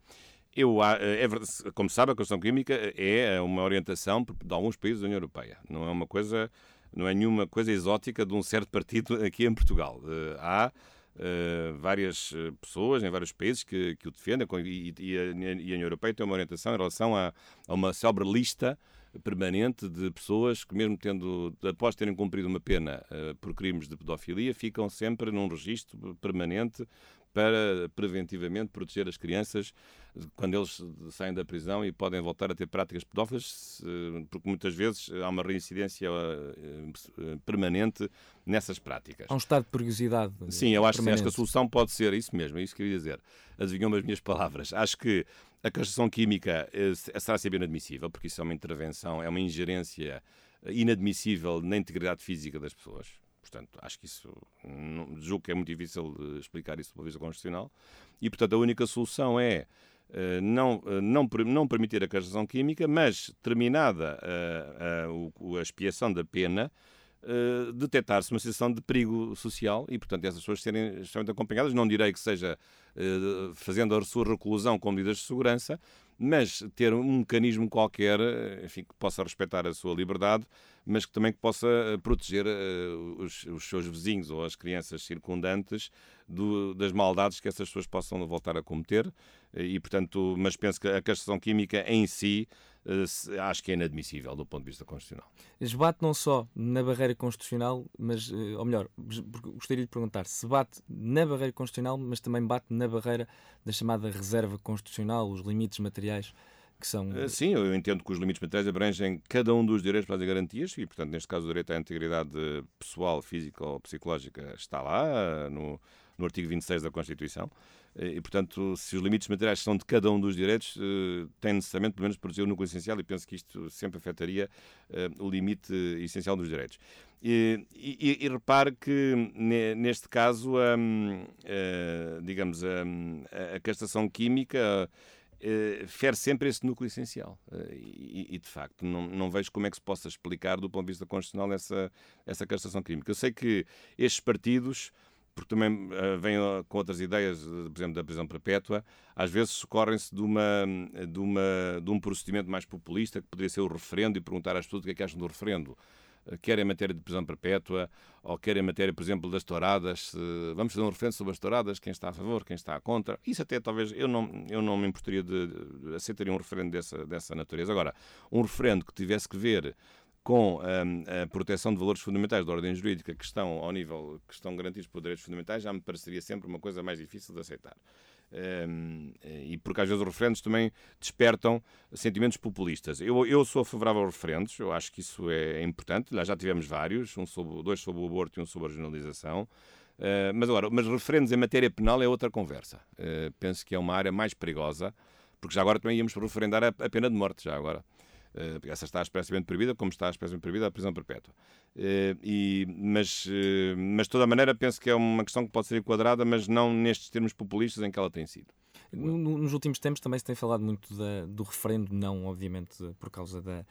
Eu, eh, é, como sabe, a castração química é uma orientação de alguns países da União Europeia. Não é uma coisa, não é nenhuma coisa exótica de um certo partido aqui em Portugal. Há uh, várias eh, pessoas em vários países que, que o defendem e, e, a, e, a, União Europeia tem uma orientação em relação a, a uma célebre lista permanente de pessoas que, mesmo tendo, após terem cumprido uma pena uh, por crimes de pedofilia, ficam sempre num registro permanente para preventivamente proteger as crianças quando eles saem da prisão e podem voltar a ter práticas pedófilas, porque muitas vezes há uma reincidência eh, permanente nessas práticas. Há um estado de perigosidade. Sim, eu acho, acho que a solução pode ser isso mesmo, é isso que queria dizer. Adivinham-me as minhas palavras. Acho que a castração química eh, será sempre inadmissível, porque isso é uma intervenção, é uma ingerência inadmissível na integridade física das pessoas. Portanto, acho que isso, julgo que é muito difícil explicar isso do ponto de vista constitucional. E, portanto, a única solução é não, uh, não, não permitir a castração química, mas terminada uh, a, a expiação da pena, detectar-se uma situação de perigo social e, portanto, essas pessoas serem extremamente acompanhadas. Não direi que seja fazendo a sua reclusão com medidas de segurança, mas ter um mecanismo qualquer enfim, que possa respeitar a sua liberdade, mas que também que possa eh, proteger uh, os, os, seus vizinhos ou as crianças circundantes do, das maldades que essas pessoas possam voltar a cometer. E, portanto, mas penso que a castração química em si acho que é inadmissível do ponto de vista constitucional. Esbate não só na barreira constitucional, mas, ou melhor, gostaria de perguntar se bate na barreira constitucional, mas também bate na barreira da chamada reserva constitucional, os limites materiais que são. Eh, sim, eu entendo que os limites materiais abrangem cada um dos direitos para as garantias e, portanto, neste caso, o direito à integridade pessoal, física ou psicológica está lá, no, no artigo 26 da Constituição. Eh, e, portanto, se os limites materiais são de cada um dos direitos, eh, tem necessariamente, pelo menos, proteger o núcleo essencial e penso que isto sempre afetaria o limite essencial dos direitos. E, e, e repare que, neste caso, hum, digamos, hum, a castração química uh, fere sempre esse núcleo essencial. Uh, e, e, de facto, não, não vejo como é que se possa explicar, do ponto de vista constitucional, essa, essa castração química. Eu sei que estes partidos porque também uh, vêm com outras ideias, por exemplo, da prisão perpétua, às vezes socorrem-se de, uma, de, uma, de um procedimento mais populista, que poderia ser o referendo, e perguntar às pessoas o que é que acham do referendo quer em matéria de prisão perpétua, ou quer em matéria, por exemplo, das touradas. Vamos fazer um referendo sobre as touradas, quem está a favor, quem está contra. Isso até talvez eu não, eu não me importaria de, de um referendo dessa, dessa natureza. Agora, um referendo que tivesse que ver com hum, a proteção de valores fundamentais da ordem jurídica que estão ao nível que estão garantidos por direitos fundamentais já me pareceria sempre uma coisa mais difícil de aceitar. Um, e porque às vezes os referendos também despertam sentimentos populistas. Eu, eu sou favorável aos referendos, eu acho que isso é importante. Lá já tivemos vários, um sobre, dois sobre o aborto e um sobre a regionalização. Uh, mas agora, mas referendos em matéria penal é outra conversa. Uh, penso que é uma área mais perigosa porque já agora também íamos referendar a, a pena de morte, já agora. Uh, essa está expressamente proibida, como está expressamente proibida a prisão perpétua. Uh, e, mas, uh, mas, de toda maneira, penso que é uma questão que pode ser enquadrada, mas não nestes termos populistas em que ela tem sido. Nos últimos tempos também se tem falado muito da, do referendo, não obviamente por causa da,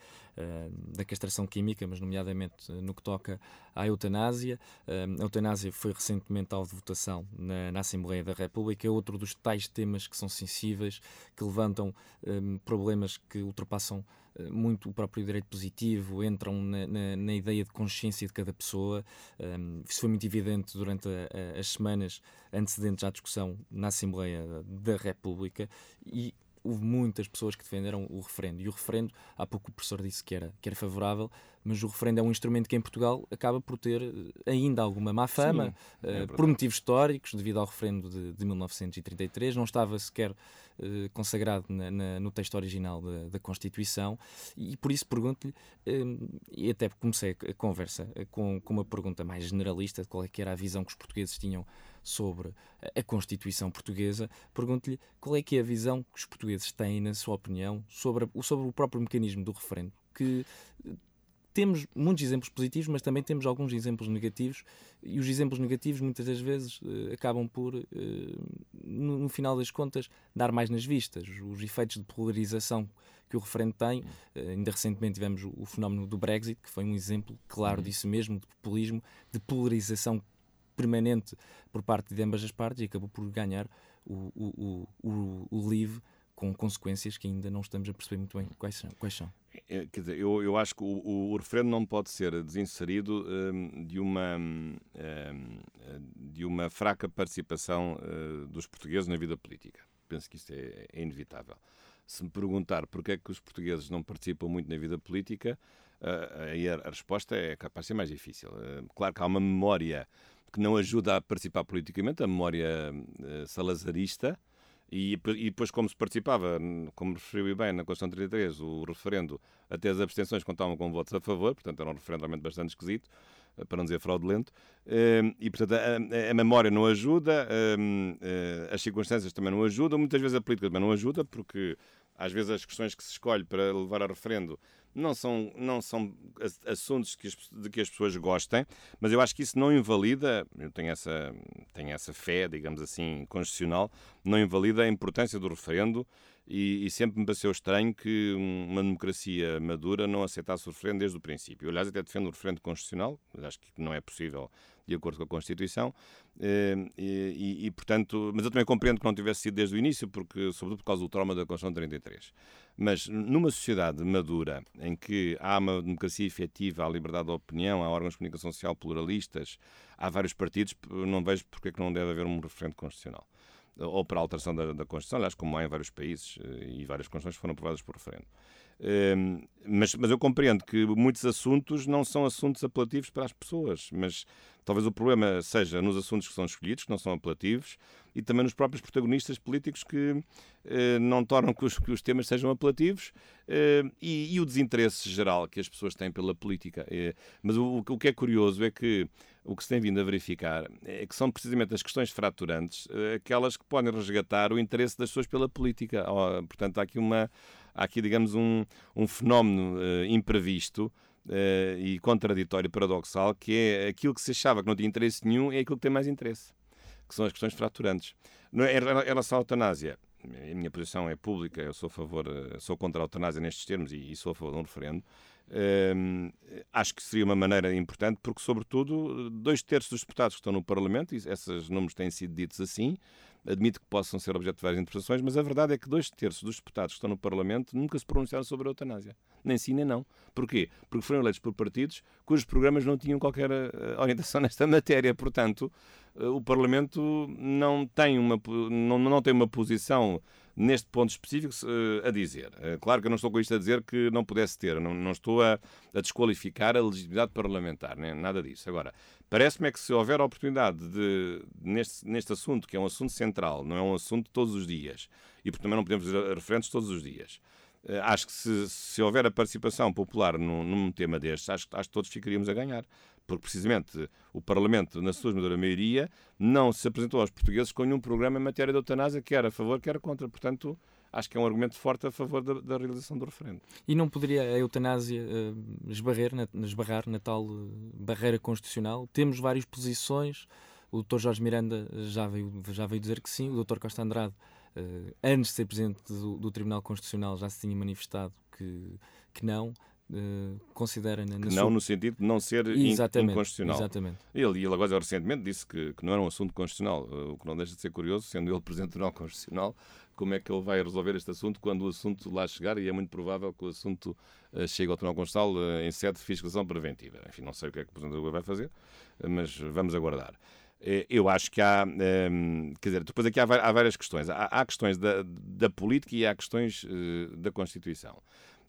da castração química, mas nomeadamente no que toca à eutanásia. A eutanásia foi recentemente alvo de votação na, na, Assembleia da República, é outro dos tais temas que são sensíveis, que levantam um, problemas que ultrapassam muito o próprio direito positivo, entram na, na, na, ideia de consciência de cada pessoa. Um, isso foi muito evidente durante a, a, as semanas antecedentes à discussão na Assembleia da República e houve muitas pessoas que defenderam o referendo. E o referendo, há pouco o professor disse que era, que era favorável, mas o referendo é um instrumento que em Portugal acaba por ter eh, ainda alguma má fama, Sim, é uh, por motivos históricos, devido ao referendo de, de 1933. Não estava sequer uh, consagrado na, na, no texto original da, da Constituição. E por isso pergunto-lhe, uh, e até comecei a conversa com, com uma pergunta mais generalista de qual é que era a visão que os portugueses tinham sobre a Constituição portuguesa, pergunto-lhe qual é que é a visão que os portugueses têm, na sua opinião, sobre, sobre o próprio mecanismo do referendo, que temos muitos exemplos positivos, mas também temos alguns exemplos negativos, e os exemplos negativos muitas das vezes acabam por, uh, no, no, final das contas, dar mais nas vistas. Os efeitos de polarização que o referendo tem, uh, ainda recentemente tivemos o, o, fenómeno do Brexit, que foi um exemplo claro uhum. disso mesmo, de populismo, de polarização permanente por parte de ambas as partes e acabou por ganhar o, o, o, o LIVE com consequências que ainda não estamos a perceber muito bem quais são. Quais são. É, quer dizer, eu, eu acho que o, o referendo não pode ser desinserido um, de, uma, um, de uma fraca participação dos portugueses na vida política. Penso que isto é, é, inevitável. Se me perguntar porquê é que os portugueses não participam muito na vida política, aí a, resposta é capaz de ser mais difícil. Claro que há uma memória que não ajuda a participar politicamente, a memória salazarista, e, e, depois, como se participava, como referiu bem na Constituição 33, o referendo, até as abstenções contavam com votos a favor, portanto era um referendo realmente bastante esquisito, eh, para não dizer fraudulento, ehm, e portanto a, a memória não ajuda, ehm, eh, as circunstâncias também não ajudam, muitas vezes a política também não ajuda, porque às vezes as questões que se escolhe para levar a referendo não são, não são assuntos que as, de que as pessoas gostem, mas eu acho que isso não invalida, eu tenho essa, tenho essa fé, digamos assim, constitucional, não invalida a importância do referendo e, e, sempre me pareceu estranho que uma democracia madura não aceitasse o referendo desde o princípio. Aliás, até defendo o referendo constitucional, acho que não é possível de acordo com a Constituição, eh, e, e, e, portanto, mas eu também compreendo que não tivesse sido desde o início, porque, sobretudo por causa do trauma da Constituição de 33. Mas numa sociedade madura, em que há uma democracia efetiva, há liberdade de opinião, há órgãos de comunicação social pluralistas, há vários partidos, não vejo porque é que não deve haver um referendo constitucional ou para a alteração da, da Constituição, aliás, como há em vários países eh, e várias Constituições foram aprovadas por referendo. Ehm, mas, mas eu compreendo que muitos assuntos não são assuntos apelativos para as pessoas, mas talvez o problema seja nos assuntos que são escolhidos, que não são apelativos, e também nos próprios protagonistas políticos que eh, não tornam que os, que os, temas sejam apelativos eh, e, e, o desinteresse geral que as pessoas têm pela política. Mas o, o, que é curioso é que o que se tem vindo a verificar é que são precisamente as questões fraturantes eh, aquelas que podem resgatar o interesse das pessoas pela política. Portanto, há aqui uma há aqui, digamos, um, um fenómeno uh, imprevisto uh, e contraditório, paradoxal, que é aquilo que se achava que não tinha interesse nenhum é aquilo que tem mais interesse, que são as questões fraturantes. Em relação à eutanásia, a minha posição é pública, eu sou a favor, sou contra a eutanásia nestes termos e, e sou a favor de um referendo. Uh, acho que seria uma maneira importante, porque, sobretudo, dois terços dos deputados que estão no Parlamento, e esses números têm sido ditos assim, admito que possam ser objeto de várias interpretações, mas a verdade é que dois terços dos deputados que estão no Parlamento nunca se pronunciaram sobre a eutanásia. Nem sim, nem não. Porquê? Porque foram eleitos por partidos cujos programas não tinham qualquer eh, orientação nesta matéria. Portanto, eh, o Parlamento não tem uma, não, não tem uma posição neste ponto específico uh, a dizer. Uh, claro que eu não estou com isto a dizer que não pudesse ter, não, não estou a, a, desqualificar a legitimidade parlamentar, nem nada disso. Agora, parece-me é que se houver a oportunidade de, neste, neste assunto, que é um assunto central, não é um assunto todos os dias, e porque também não podemos fazer referentes todos os dias, uh, acho que se, se houver a participação popular num, num tema destes, acho, acho que todos ficaríamos a ganhar porque precisamente o Parlamento, na sua esmagadora maioria, não se apresentou aos portugueses com nenhum programa em matéria de eutanásia, quer a favor, quer contra. Portanto, acho que é um argumento forte a favor da, da realização do referendo. E não poderia a eutanásia uh, esbarrer, na, esbarrar na tal uh, barreira constitucional? Temos várias posições. O Dr. Jorge Miranda já veio, já veio dizer que sim. O Dr. Costa Andrade, uh, antes de ser presidente do, do, Tribunal Constitucional, já se tinha manifestado que, que não. Uh, considera na, na não sua... no sentido de não ser exatamente, inconstitucional. Exatamente. Ele, ele agora recentemente disse que, que, não era um assunto constitucional, o que não deixa de ser curioso, sendo ele Presidente do Tribunal Constitucional, como é que ele vai resolver este assunto quando o assunto lá chegar e é muito provável que o assunto uh, chegue ao Tribunal Constitucional uh, em sede de fiscalização preventiva. Enfim, não sei o que é que o Presidente da vai fazer, mas vamos aguardar. Eu acho que há, ehm, quer dizer, depois aqui há, várias questões. Há, há, questões da, da política e há questões da Constituição.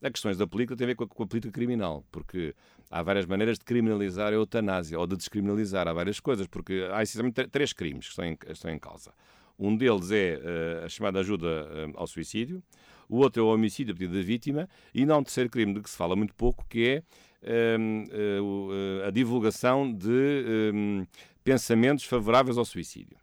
As questões da política têm a ver com a, com a, política criminal, porque há várias maneiras de criminalizar a eutanásia ou de descriminalizar. Há várias coisas, porque há essencialmente três crimes que estão em, estão em causa. Um deles é uh, a chamada ajuda uh, ao suicídio, o outro é o homicídio a pedido da vítima, e não um terceiro crime de que se fala muito pouco, que é uh, a divulgação de um, pensamentos favoráveis ao suicídio.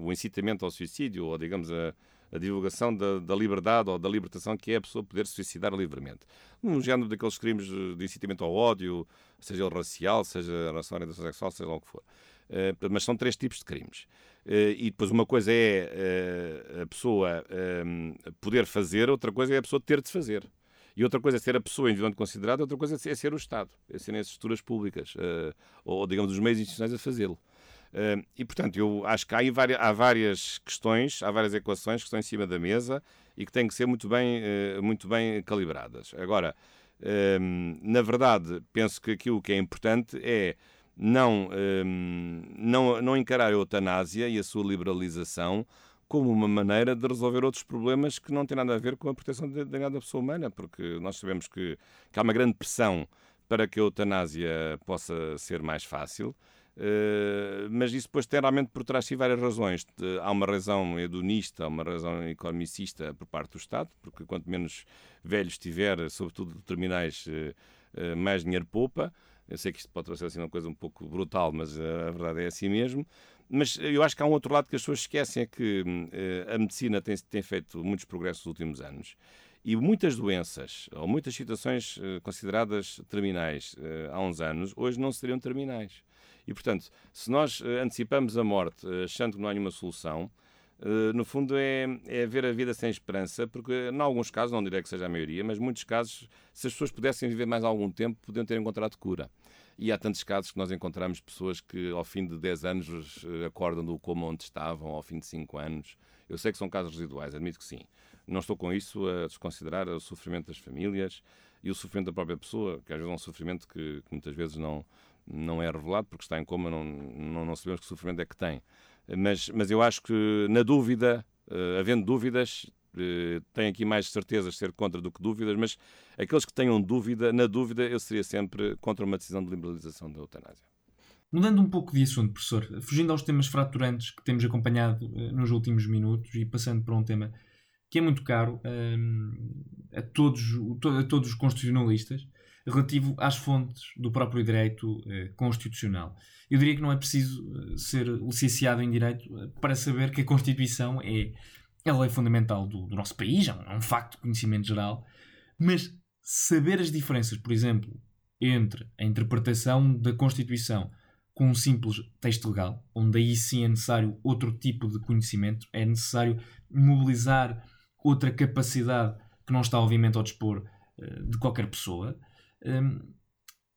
o incitamento ao suicídio, ou digamos a, a divulgação da, da, liberdade ou da libertação que é a pessoa poder se suicidar livremente. No género daqueles crimes de incitamento ao ódio, seja ele racial, seja a relação à orientação sexual, seja lá o que for. Uh, mas são três tipos de crimes. Uh, e depois uma coisa é uh, a pessoa ehm, poder fazer, outra coisa é a pessoa ter de fazer. E outra coisa é ser a pessoa individualmente considerada, outra coisa é ser, é o Estado, é serem as estruturas públicas, ou digamos os meios institucionais a fazê-lo. E portanto, eu acho que há, várias, há várias questões, há várias equações que estão em cima da mesa e que têm que ser muito bem, muito bem calibradas. Agora, na verdade, penso que aquilo que é importante é não, não, não encarar a eutanásia e a sua liberalização como uma maneira de resolver outros problemas que não têm nada a ver com a proteção da da pessoa humana, porque nós sabemos que, que, há uma grande pressão para que a eutanásia possa ser mais fácil. Uh, mas isso depois tem realmente por trás de várias razões. Há uma razão hedonista, há uma razão economicista por parte do Estado, porque quanto menos velhos tiver, sobretudo terminais, uh, uh, mais dinheiro poupa. Eu sei que isto pode parecer assim uma coisa um pouco brutal, mas eh, a verdade é assim mesmo. Mas eu acho que há um outro lado que as pessoas esquecem, é que uh, a medicina tem, tem feito muitos progressos nos últimos anos. E muitas doenças, ou muitas situações consideradas terminais há uns anos, hoje não seriam terminais. E, portanto, se nós antecipamos a morte achando que não há nenhuma solução, Uh, no fundo, é, é ver a vida sem esperança, porque, em alguns casos, não direi que seja a maioria, mas muitos casos, se as pessoas pudessem viver mais algum tempo, podiam ter encontrado cura. E há tantos casos que nós encontramos pessoas que, ao fim de 10 anos, eh, acordam do coma onde estavam, ao fim de 5 anos. Eu sei que são casos residuais, admito que sim. Não estou com isso a desconsiderar o sofrimento das famílias e o sofrimento da própria pessoa, que às vezes é um sofrimento que, que muitas vezes não, não é revelado, porque está em coma, não, não, não sabemos que sofrimento é que tem. Mas, mas eu acho que, na dúvida, uh, havendo dúvidas, uh, tenho aqui mais certezas de ser contra do que dúvidas, mas aqueles que tenham dúvida, na dúvida, eu seria sempre contra uma decisão de liberalização da eutanásia. Mudando um pouco de assunto, professor, fugindo aos temas fraturantes que temos acompanhado uh, nos últimos minutos e passando para um tema que é muito caro a, todos, a todos os constitucionalistas, relativo às fontes do próprio direito eh, constitucional. Eu diria que não é preciso eh, ser licenciado em direito eh, para saber que a Constituição é a lei fundamental do, do nosso país, é um, é um facto de conhecimento geral, mas saber as diferenças, por exemplo, entre a interpretação da Constituição com um simples texto legal, onde aí sim é necessário outro tipo de conhecimento, é necessário mobilizar outra capacidade que não está, obviamente, ao dispor de qualquer pessoa. Hum,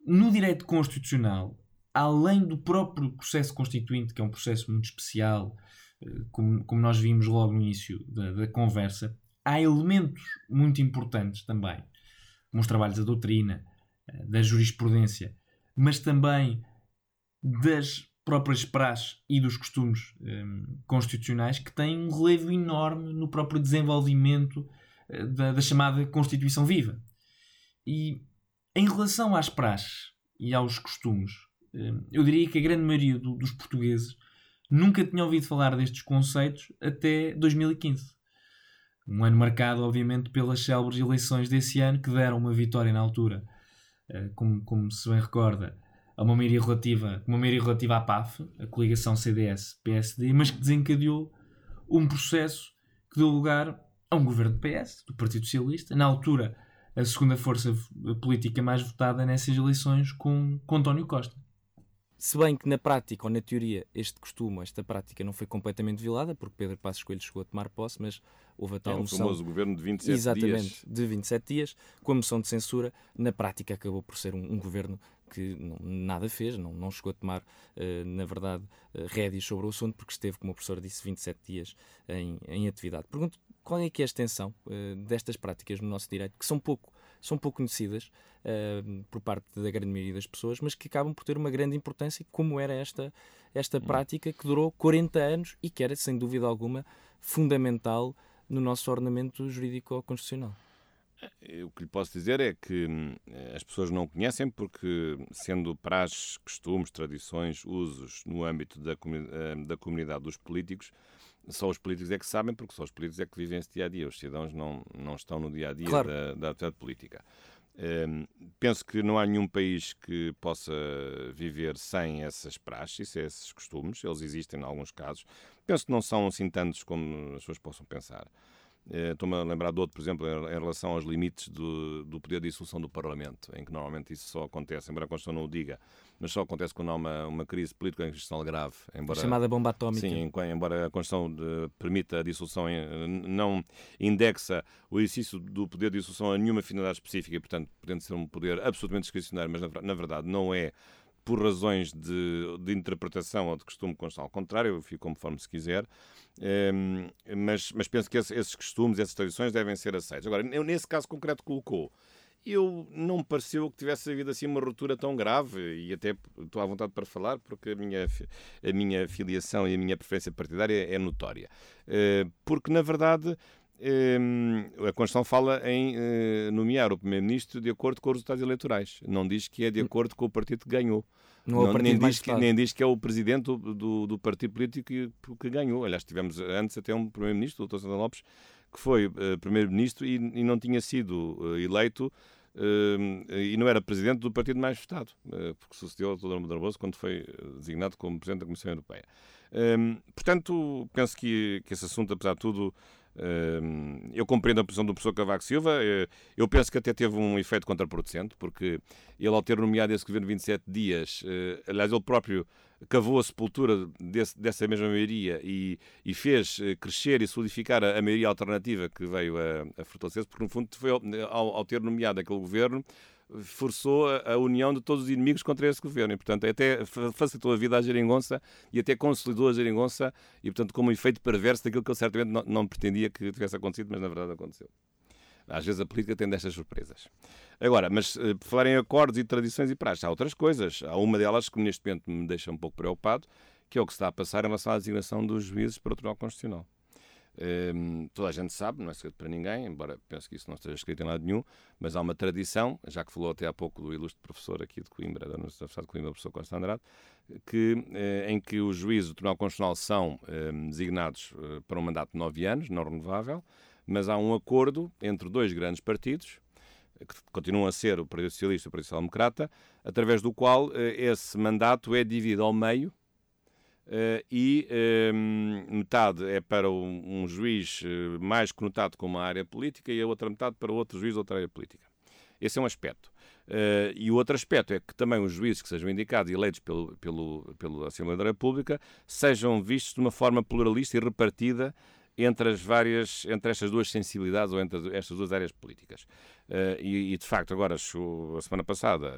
no direito constitucional, além do próprio processo constituinte, que é um processo muito especial, eh, como, como nós vimos logo no início da, da, conversa, há elementos muito importantes também, como os trabalhos da doutrina, eh, da jurisprudência, mas também das próprias praxes e dos costumes um, constitucionais que têm um relevo enorme no próprio desenvolvimento uh, da, da, chamada Constituição Viva. E em relação às praxes e aos costumes, eh, eu diria que a grande maioria do, dos portugueses nunca tinha ouvido falar destes conceitos até 2015. Um ano marcado, obviamente, pelas célebres eleições desse ano que deram uma vitória na altura, eh, como, como se bem recorda, a uma maioria relativa, uma maioria relativa à PAF, a coligação CDS-PSD, mas que desencadeou um processo que deu lugar a um governo do PS, do Partido Socialista, na altura a segunda força política mais votada nessas eleições com, com António Costa. Se bem que na prática ou na teoria este costume, esta prática não foi completamente violada, porque Pedro Passos Coelho chegou a tomar posse, mas houve a tal é, moção... o famoso governo de 27 exatamente, dias. de 27 dias, com a moção de censura, na prática acabou por ser um, um governo que não, nada fez, não, não chegou a tomar, uh, na verdade, uh, rédeas sobre o assunto, porque esteve, como o professor disse, 27 dias em, em atividade. Pergunto qual é que é a extensão uh, destas práticas no nosso direito, que são pouco, são pouco conhecidas uh, por parte da grande maioria das pessoas, mas que acabam por ter uma grande importância, como era esta, esta hum. prática que durou 40 anos e que era, sem dúvida alguma, fundamental no nosso ordenamento jurídico-constitucional. Eh, o que lhe posso dizer é que hum, as pessoas não conhecem porque, sendo praxes, costumes, tradições, usos no âmbito da, da comunidade dos políticos, só os políticos é que sabem, porque só os políticos é que vivem esse dia a dia. Os cidadãos não, não estão no dia a dia claro. da, da atividade política. Um, penso que não há nenhum país que possa viver sem essas praxes, esses costumes. Eles existem em alguns casos. Penso que não são assim tantos como as pessoas possam pensar. Eh, estou-me a lembrar de outro, por exemplo, em relação aos limites do, do poder de dissolução do Parlamento, em que normalmente isso só acontece, embora a Constituição não o diga, mas só acontece quando há uma, uma crise política institucional grave. Embora, chamada bomba atómica. Sim, embora a Constituição de, permita a dissolução, eh, não indexa o exercício do poder de dissolução a nenhuma finalidade específica e, portanto, podendo ser um poder absolutamente discricionário, mas na, na verdade não é por razões de, de, interpretação ou de costume constitucional. Ao contrário, eu fico conforme se quiser, um, mas, mas, penso que esses costumes, essas tradições devem ser aceitos. Agora, nesse caso concreto colocou, eu não me pareceu que tivesse havido assim uma ruptura tão grave e até estou à vontade para falar porque a minha, a minha filiação e a minha preferência partidária é notória. Uh, porque, na verdade, a Constituição fala em uh, nomear o Primeiro-Ministro de acordo com os resultados eleitorais. Não diz que é de acordo com o partido que ganhou. Não, não nem, diz que, nem diz que é o presidente do, do, do partido político que, que, ganhou. Aliás, tivemos antes até um primeiro-ministro, o Dr. Santana Lopes, que foi uh, primeiro-ministro e, e, não tinha sido uh, eleito uh, e não era presidente do partido mais votado, porque sucedeu ao Dr. Barroso quando foi designado como presidente da Comissão Europeia. portanto, penso que, que esse assunto, apesar de tudo, eu compreendo a posição do professor Cavaco Silva. Eh, eu penso que até teve um efeito contraproducente, porque ele, ao ter nomeado esse governo 27 dias, eh, aliás, ele próprio cavou a sepultura desse, dessa mesma maioria e, e, fez eh, crescer e solidificar a, maioria alternativa que veio a, a fortalecer-se, porque, no fundo, foi ao, ao ter nomeado aquele governo, forçou a, união de todos os inimigos contra esse governo e, portanto, até facilitou a vida à geringonça e até consolidou a geringonça e, portanto, como um efeito perverso daquilo que ele certamente não, não pretendia que tivesse acontecido, mas na verdade aconteceu. Às vezes a política tem destas surpresas. Agora, mas uh, por falar em acordos e tradições e praxes, há outras coisas. Há uma delas que neste momento me deixa um pouco preocupado, que é o que está a passar em relação à designação dos juízes para o Tribunal Constitucional. Um, toda a gente sabe, não é segredo para ninguém, embora pense que isso não esteja escrito em lado nenhum, mas há uma tradição, já que falou até há pouco do ilustre professor aqui de Coimbra, da Universidade de Coimbra, o professor Costa Andrade, que, eh, em que os juízes do Tribunal Constitucional são eh, designados eh, para um mandato de nove anos, não renovável, mas há um acordo entre dois grandes partidos, que continuam a ser o Partido Socialista e o Partido Social Democrata, através do qual esse mandato é dividido ao meio Uh, e uh, metade é para um, um juiz uh, mais conotado com uma área política e a outra metade para outro juiz de outra área política. Esse é um aspecto. e o outro aspecto é que também os juízes que sejam indicados e eleitos pelo, pelo, pela Assembleia da República sejam vistos de uma forma pluralista e repartida entre as várias, entre estas duas sensibilidades ou entre estas duas áreas políticas. E, e, de facto, agora, a semana passada,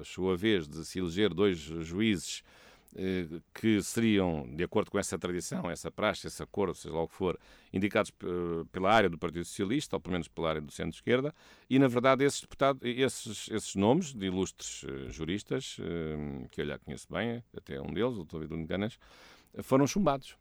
a vez de se eleger dois juízes eh, que seriam, de acordo com essa tradição, essa praxe, esse acordo, seja lá o que for, indicados pela área do Partido Socialista, ou pelo menos pela área do centro-esquerda, e, na verdade, esses deputados, esses, esses nomes de ilustres uh, juristas, uh, que eu já conheço bem, até um deles, o Dr. Vitor Ganas, foram chumbados.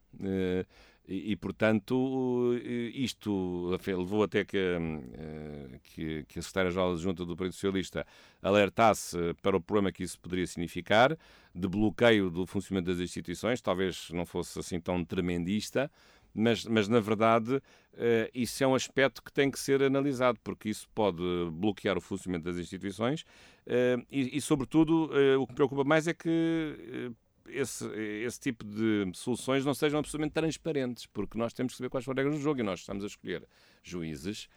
E, e, portanto, isto levou até que, eh, que, que a Secretária-Geral Junta do Partido Socialista alertasse para o problema que isso poderia significar, de bloqueio do funcionamento das instituições, talvez não fosse assim tão tremendista, mas, mas na verdade eh, isso é um aspecto que tem que ser analisado, porque isso pode bloquear o funcionamento das instituições eh, e, e, sobretudo, o que preocupa mais é que esse, esse tipo de soluções não sejam absolutamente transparentes, porque nós temos que saber quais são as regras do jogo e nós estamos a escolher juízes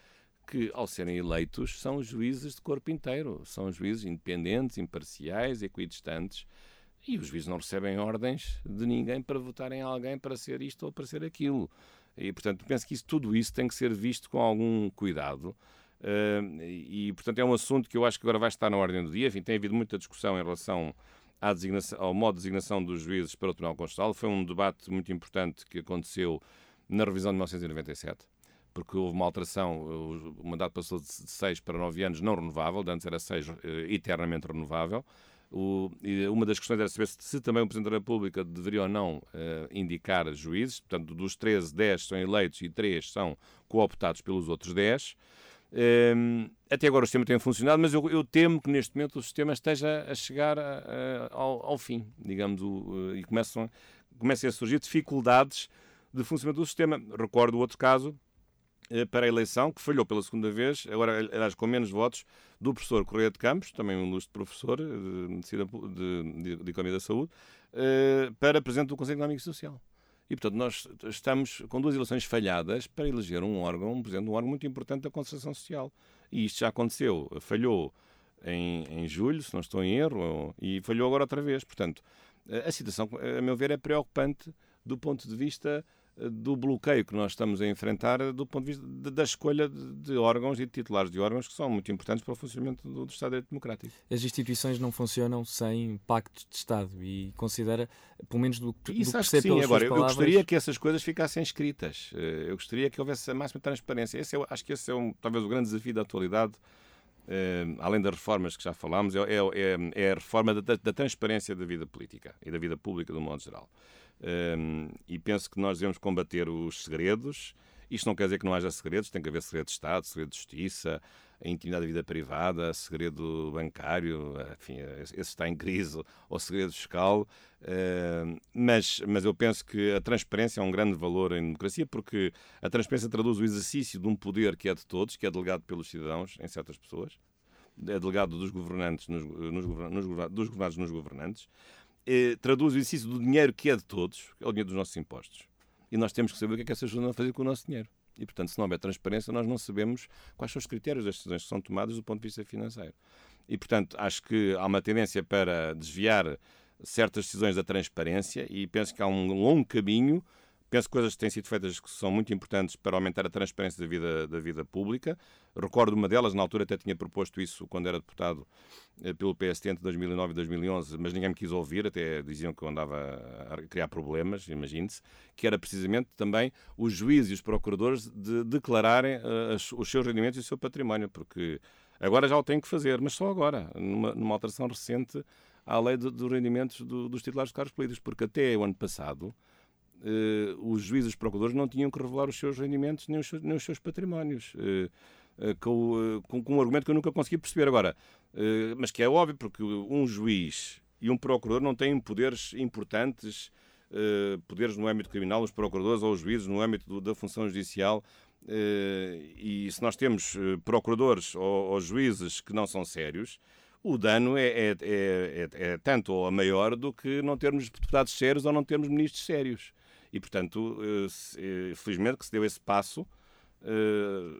que, ao serem eleitos, são juízes de corpo inteiro, são juízes independentes, imparciais, equidistantes, e os juízes não recebem ordens de ninguém para votarem em alguém para ser isto ou para ser aquilo. E, portanto, penso que isso, tudo isso tem que ser visto com algum cuidado. Uh, e, portanto, é um assunto que eu acho que agora vai estar na ordem do dia. Enfim, tem havido muita discussão em relação ao modo de designação dos juízes para o Tribunal Constitucional. Foi um debate muito importante que aconteceu na revisão de 1997 porque houve uma alteração, o mandato passou de 6 para 9 anos não renovável, antes era 6 uh, eh, eternamente renovável. O, uma das questões era saber se, se, também o Presidente da República deveria ou não uh, indicar juízes, portanto, dos 13, 10 são eleitos e 3 são cooptados pelos outros 10. Um, ehm, até agora o sistema tem funcionado, mas eu, eu, temo que neste momento o sistema esteja a chegar a, a, ao, ao, fim, digamos, o, e começam, comecem a surgir dificuldades de funcionamento do sistema. Recordo outro caso eh, para a eleição, que falhou pela segunda vez, agora, aliás, com menos votos, do professor Correia de Campos, também um ilustre professor eh, de, de, de, de Economia da Saúde, eh, para presidente do Conselho Económico e Social. E, portanto, nós estamos com duas eleições falhadas para eleger um órgão, um presidente, um órgão muito importante da concertação social. E isto já aconteceu, falhou em, em julho, se não estou em erro, e falhou agora outra vez. Portanto, a situação, a meu ver, é preocupante do ponto de vista do bloqueio que nós estamos a enfrentar do ponto de vista da escolha de órgãos e de titulares de órgãos que são muito importantes para o funcionamento do, do Estado Democrático. As instituições não funcionam sem pactos de Estado e considera, pelo menos do, do Isso que acho que sim. Agora, eu gostaria que essas coisas ficassem escritas. Eh, eu gostaria que houvesse a máxima transparência. Esse é, acho que esse é um, talvez o grande desafio da atualidade. Uh, além das reformas que já falámos, é, é, é, é a reforma da, da, transparência da vida política e da vida pública, de um modo geral. E penso que nós devemos combater os segredos. Isto não quer dizer que não haja segredos, tem que haver segredo de Estado, segredo de justiça, a intimidade da vida privada, segredo bancário, enfim, esse está em crise, ou segredo fiscal. Mas, mas eu penso que a transparência é um grande valor em democracia, porque a transparência traduz o exercício de um poder que é de todos, que é delegado pelos cidadãos em certas pessoas, é delegado dos governantes nos, nos, nos, dos governados nos governantes eh, traduz o exercício do dinheiro que é de todos, é o dinheiro dos nossos impostos. E nós temos que saber o que é que essas pessoas vão fazer com o nosso dinheiro. E, portanto, se não houver transparência, nós não sabemos quais são os critérios das decisões que são tomadas do ponto de vista financeiro. E, portanto, acho que há uma tendência para desviar certas decisões da transparência e penso que há um longo caminho Penso que coisas que têm sido feitas que são muito importantes para aumentar a transparência da vida, da vida pública. Recordo uma delas, na altura até tinha proposto isso quando era deputado eh, pelo PST entre 2009 e 2011, mas ninguém me quis ouvir, até diziam que eu andava a criar problemas, imagine-se, que era precisamente também os juízes e os procuradores de declararem uh, os seus rendimentos e o seu património, porque agora já o têm que fazer, mas só agora, numa, numa alteração recente à lei dos rendimentos do, dos titulares de cargos políticos, porque até o ano passado os juízes e os procuradores não tinham que revelar os seus rendimentos nem os seus, nem os seus patrimónios. Uh, com, com, com, um argumento que eu nunca consegui perceber agora. mas que é óbvio, porque um juiz e um procurador não têm poderes importantes, poderes no âmbito criminal, os procuradores ou os juízes no âmbito do, da função judicial. e se nós temos procuradores ou, ou juízes que não são sérios, o dano é, é, é, é, tanto ou maior do que não termos deputados sérios ou não termos ministros sérios. E, portanto, eh, eh, felizmente que se deu esse passo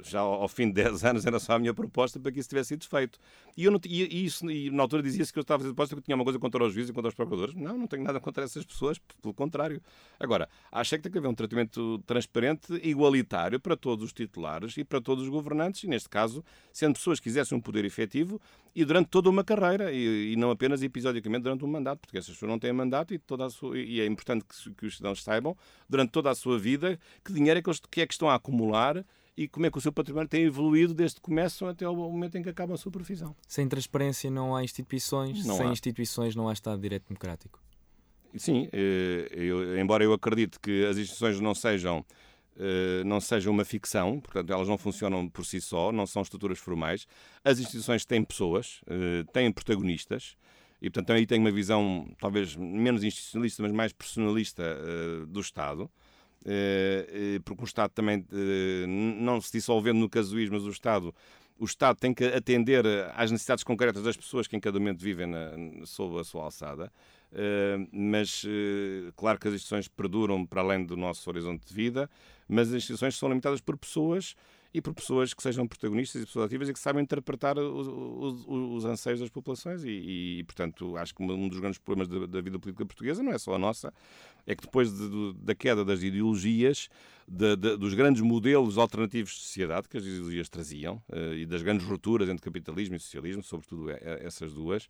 já ao fim de 10 anos era só a minha proposta para que isso tivesse sido feito. E, eu não, e, isso, e na altura dizia-se que eu estava a fazer proposta que tinha uma coisa contra os juízes e contra os procuradores. Não, não tenho nada contra essas pessoas, pelo contrário. Agora, acho é que tem que haver um tratamento transparente, igualitário para todos os titulares e para todos os governantes, e neste caso, sendo pessoas que quisessem um poder efetivo e durante toda uma carreira, e, e não apenas episodicamente durante um mandato, porque essas pessoas não têm mandato e, toda sua, e é importante que, que, os cidadãos saibam, durante toda a sua vida, que dinheiro é que, eles, que é que estão a acumular e como é que o seu património tem evoluído desde que começam até o momento em que acaba a sua profissão. Sem transparência não há instituições, não sem há. instituições não há Estado de Direito Democrático. Sim, eh, eu, embora eu acredite que as instituições não sejam eh, não sejam uma ficção, portanto elas não funcionam por si só, não são estruturas formais. As instituições têm pessoas, eh, têm protagonistas, e portanto aí tenho uma visão talvez menos institucionalista, mas mais personalista do Estado. Eh, eh, porque o Estado também, eh, não se dissolvendo no casuísmo, mas o Estado o Estado tem que atender às necessidades concretas das pessoas que em cada momento vivem na, sob a sua alçada. Mas claro que as instituições perduram para além do nosso horizonte de vida, mas as instituições são limitadas por pessoas e por pessoas que sejam protagonistas e pessoas ativas e que sabem interpretar os, os, os anseios das populações. E, e, portanto, acho que um dos grandes problemas da, da, vida política portuguesa, não é só a nossa, é que depois de, de, da queda das ideologias, de, dos grandes modelos alternativos de sociedade que as ideologias traziam uh, e das grandes rupturas entre capitalismo e socialismo, sobretudo essas duas, eh,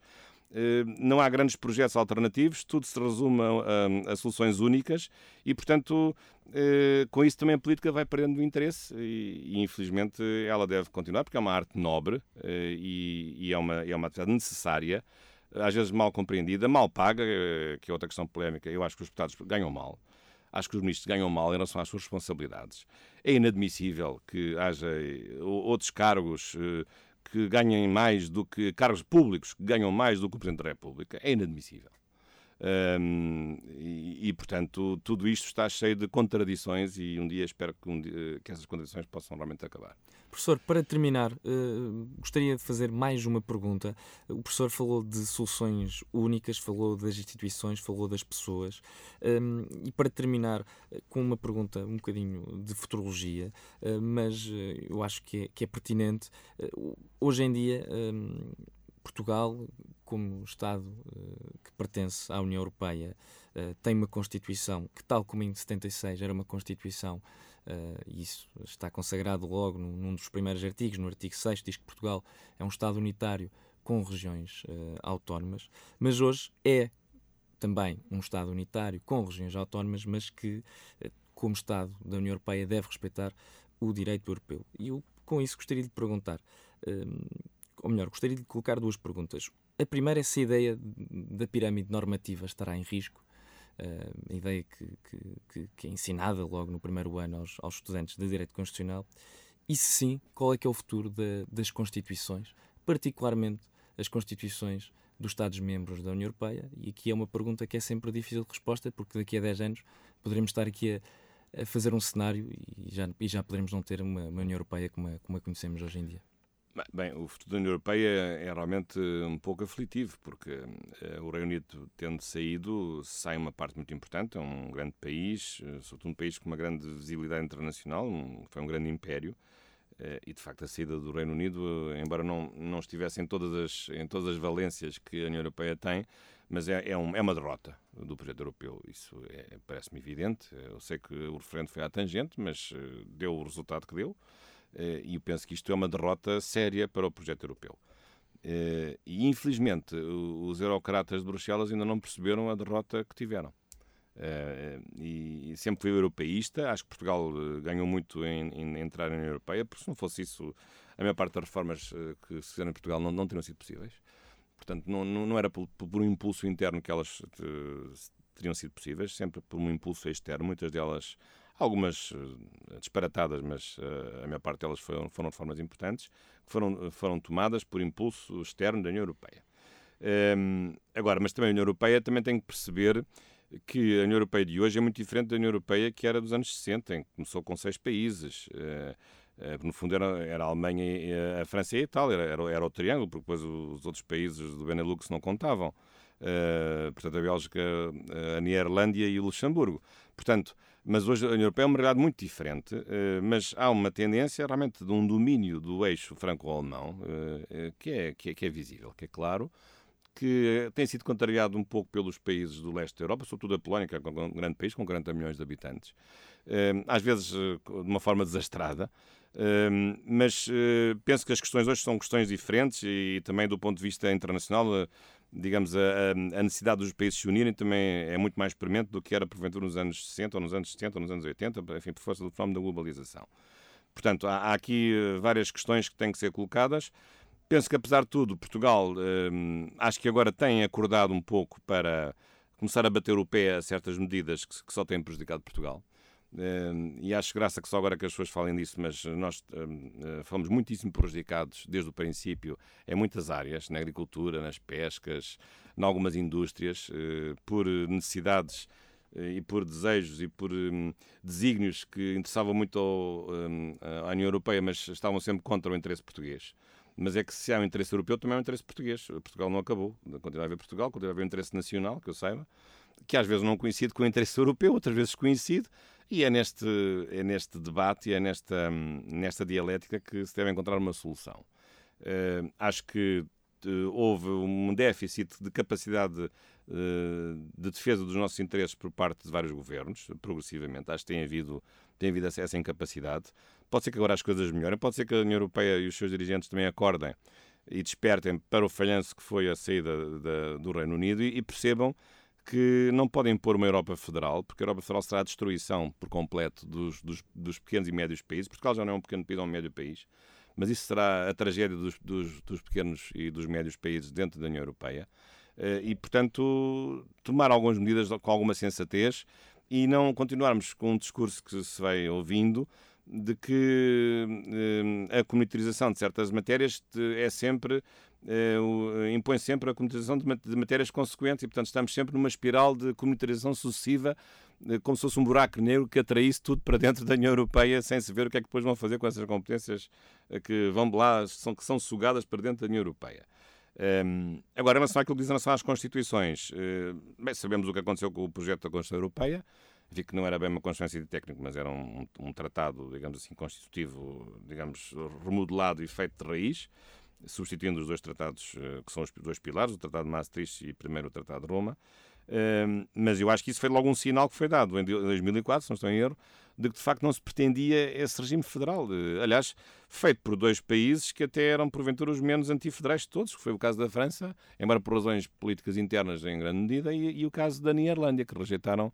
não há grandes projetos alternativos, tudo se resume a, a, soluções únicas e, portanto, eh, com isso também a política vai perdendo interesse e, e, infelizmente, ela deve continuar, porque é uma arte nobre eh, e, e é, uma, é uma atividade necessária, às vezes mal compreendida, mal paga, que é outra questão polémica. Eu acho que os deputados ganham mal. Acho que os ministros ganham mal em relação às suas responsabilidades. É inadmissível que haja outros cargos que ganhem mais do que cargos públicos que ganham mais do que o Presidente da República é inadmissível. E, e, portanto, tudo isto está cheio de contradições e um dia espero que, um dia, que essas contradições possam realmente acabar. Professor, para terminar, uh, gostaria de fazer mais uma pergunta. O professor falou de soluções únicas, falou das instituições, falou das pessoas. Um, e para terminar, uh, com uma pergunta um bocadinho de futurologia, uh, mas eu acho que é, que é pertinente. hoje em dia, um, Portugal, como Estado uh, que pertence à União Europeia, uh, tem uma Constituição que, tal como em 76 era uma Constituição, uh, e isso está consagrado logo num, num, dos primeiros artigos, no artigo 6, diz que Portugal é um Estado unitário com regiões autónomas, mas hoje é também um Estado unitário com regiões autónomas, mas que, como Estado da União Europeia, deve respeitar o direito europeu. E eu, com isso, gostaria de perguntar ou melhor, gostaria de colocar duas perguntas. A primeira é se a ideia da pirâmide normativa estará em risco. Uh, a ideia que, que, que, é ensinada logo no primeiro ano aos, aos, estudantes de Direito Constitucional. E se sim, qual é que é o futuro das Constituições, particularmente as Constituições dos Estados-membros da União Europeia? E aqui é uma pergunta que é sempre difícil de resposta, porque daqui a 10 anos poderemos estar aqui a, a fazer um cenário e já, e já poderemos não ter uma, uma União Europeia como a, como a conhecemos hoje em dia. Bem, o futuro da União Europeia é realmente um pouco aflitivo, porque uh, o Reino Unido, tendo saído, sai uma parte muito importante, é um grande país, uh, sobretudo um país com uma grande visibilidade internacional, foi um grande império, uh, e de facto a saída do Reino Unido, embora não, não estivesse em todas, as, em todas as valências que a União Europeia tem, mas é, é, um, é uma derrota do projeto europeu, isso é, parece-me evidente. Eu sei que o referendo foi à tangente, mas deu o resultado que deu. Eh, e eu penso que isto é uma derrota séria para o projeto europeu. Eh, e infelizmente os eurocratas de Bruxelas ainda não perceberam a derrota que tiveram. Eh, e sempre fui europeísta, acho que Portugal ganhou muito em, entrar na União Europeia, porque se não fosse isso, a maior parte das reformas que se fizeram em Portugal não, não teriam sido possíveis. Portanto, não, não era por, por um impulso interno que elas teriam sido possíveis, sempre por um impulso externo, muitas delas algumas eh, disparatadas, mas uh, a maior parte delas foram, foram reformas importantes, que foram, foram tomadas por impulso externo da União Europeia. Um, ehm, agora, mas também a União Europeia também tem que perceber que a União Europeia de hoje é muito diferente da União Europeia que era dos anos 60, em que começou com seis países. Uh, uh, no fundo era, era a Alemanha, a França e a Itália, era, era o triângulo, porque depois os outros países do Benelux não contavam. Portanto, a Bélgica, a Nierlândia e o Luxemburgo. Portanto, mas hoje a União Europeia é uma realidade muito diferente, eh, mas há uma tendência realmente de um domínio do eixo franco-alemão eh, eh, que é, que, é, que é visível, que é claro, que tem sido contrariado um pouco pelos países do leste da Europa, sobretudo a Polónia, que é um grande país com 40 milhões de habitantes, às vezes de uma forma desastrada, mas penso que as questões hoje são questões diferentes e também do ponto de vista internacional digamos, a, a, necessidade dos países se unirem também é muito mais premente do que era, porventura, nos anos 60, ou nos anos 70, ou nos anos 80, enfim, por força do fenómeno da globalização. Portanto, há, há, aqui eh, várias questões que têm que ser colocadas. Penso que, apesar de tudo, Portugal, hum, acho que agora tem acordado um pouco para começar a bater o pé a certas medidas que, que só têm prejudicado Portugal. Uh, e acho graça que só agora que as pessoas falem disso, mas nós uh, fomos muitíssimo prejudicados desde o princípio em muitas áreas, na agricultura, nas pescas, em algumas indústrias, uh, por necessidades e por desejos e por um, desígnios que interessavam muito ao, à União Europeia, mas estavam sempre contra o interesse português. Mas é que se há um interesse europeu, também há um interesse português. Portugal não acabou. Continua a haver Portugal, continua a haver um interesse nacional, que eu saiba, que às vezes não coincide com o interesse europeu, outras vezes coincide. E é neste, é neste debate e é nesta, hum, nesta dialética que se deve encontrar uma solução. Uh, acho que uh, houve um déficit de capacidade uh, de defesa dos nossos interesses por parte de vários governos, progressivamente. Acho que tem havido, tem havido essa incapacidade. Pode ser que agora as coisas melhorem, pode ser que a União Europeia e os seus dirigentes também acordem e despertem para o falhanço que foi a saída da, do Reino Unido e, e percebam que não podem impor uma Europa federal, porque a Europa federal será a destruição por completo dos, dos, dos pequenos e médios países. Portugal já não é um pequeno país, é um médio país mas isso será a tragédia dos, dos, dos pequenos e dos médios países dentro da União Europeia. Eh, e, portanto, tomar algumas medidas com alguma sensatez e não continuarmos com um discurso que se vai ouvindo de que eh, a comunitarização de certas matérias é sempre impõe sempre a comunitarização de matérias consequentes e, portanto, estamos sempre numa espiral de comunitarização sucessiva eh, como se fosse um buraco negro que atraísse tudo para dentro da União Europeia sem se ver o que é que depois vão fazer com essas competências eh, que vão lá, são, que são sugadas para dentro da União Europeia. Ehm, agora, em relação àquilo que diz em relação às Constituições, bem, sabemos o que aconteceu com o projeto da Constituição Europeia. Vi que não era bem uma Constituição de técnico, mas era um, um, tratado, digamos assim, constitutivo, digamos, remodelado e feito de raiz, substituindo os dois tratados uh, que são os dois pilares, o Tratado de Maastricht e primeiro o Tratado de Roma mas eu acho que isso foi logo um sinal que foi dado em 2004, se não estou em erro, de que de facto não se pretendia esse regime federal. Aliás, feito por dois países que até eram porventura os menos antifederais de todos, que foi o caso da França, embora por razões políticas internas em grande medida, e, o caso da Nederlândia, que rejeitaram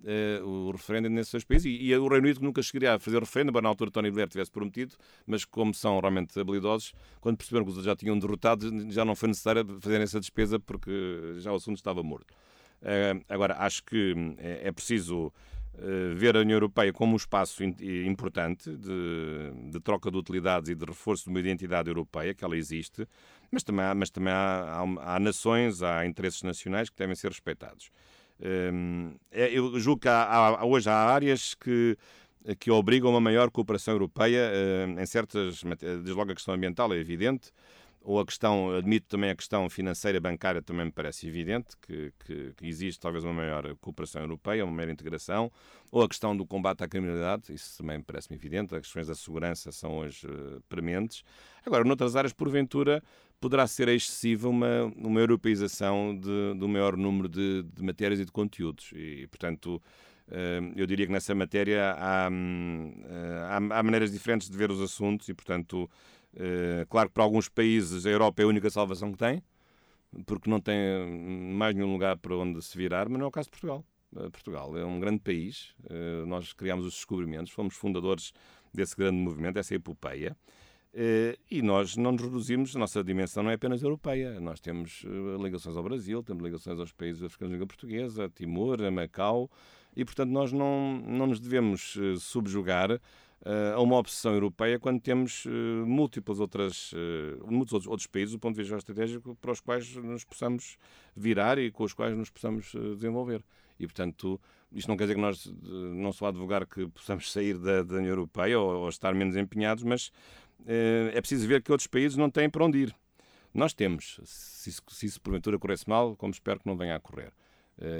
Uh, o referendo nesses dois países e, e, o Reino Unido nunca chegaria a fazer referendo, embora na altura Tony Blair tivesse prometido, mas como são realmente habilidosos, quando perceberam que os já tinham derrotado, já não foi necessário fazer essa despesa porque já o assunto estava morto. Uh, agora, acho que hum, é, é preciso uh, ver a União Europeia como um espaço importante de, de, troca de utilidades e de reforço de uma identidade europeia, que ela existe, mas também há, mas também há, há, há nações, há interesses nacionais que devem ser respeitados. Uh, eu julgo que há, hoje há áreas que que obrigam uma maior cooperação europeia em certas, desde logo a questão ambiental é evidente, ou a questão, admito também a questão financeira bancária, também me parece evidente que, que, que, existe talvez uma maior cooperação europeia, uma maior integração, ou a questão do combate à criminalidade, isso também me parece evidente, as questões da segurança são hoje uh, prementes. Agora, noutras áreas, porventura, poderá ser excessiva uma, uma europeização de, do maior número de, de matérias e de conteúdos, e, portanto, uh, eu diria que nessa matéria há, uh, há, há maneiras diferentes de ver os assuntos e, portanto, eh, claro que para alguns países a Europa é a única salvação que tem, porque não tem mais nenhum lugar para onde se virar, mas não é o caso de Portugal. Eh, Portugal é um grande país, eh, nós criámos os descobrimentos, fomos fundadores desse grande movimento, dessa epopeia, e nós não nos reduzimos, a nossa dimensão não é apenas europeia, nós temos ligações ao Brasil, temos ligações aos países africanos de língua portuguesa, a Timor, a Macau, e portanto nós não, não nos devemos subjugar uh, a uma obsessão europeia quando temos múltiplas outras, muitos outros, outros, países do ponto de vista estratégico para os quais nos possamos virar e com os quais nos possamos desenvolver. E, portanto, isto não quer dizer que nós não só advogar que possamos sair da, da União Europeia ou, ou, estar menos empenhados, mas é preciso ver que outros países não têm para onde ir. Nós temos, se isso, se isso porventura corresse mal, como espero que não venha a correr.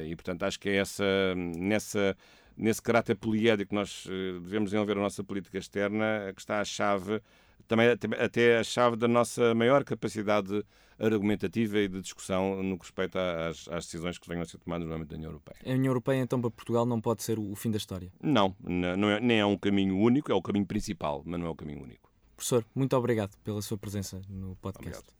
E, portanto, acho que é essa, nessa nesse caráter poliédrico que nós eh, devemos desenvolver a nossa política externa, que está a chave, também até a chave da nossa maior capacidade argumentativa e de discussão no que respeita às, às, decisões que venham a ser tomadas no âmbito da União Europeia. A União Europeia, então, para Portugal não pode ser o fim da história? Não, não é, nem é um caminho único, é o caminho principal, mas não é o caminho único. Professor, muito obrigado pela sua presença no podcast. Obrigado.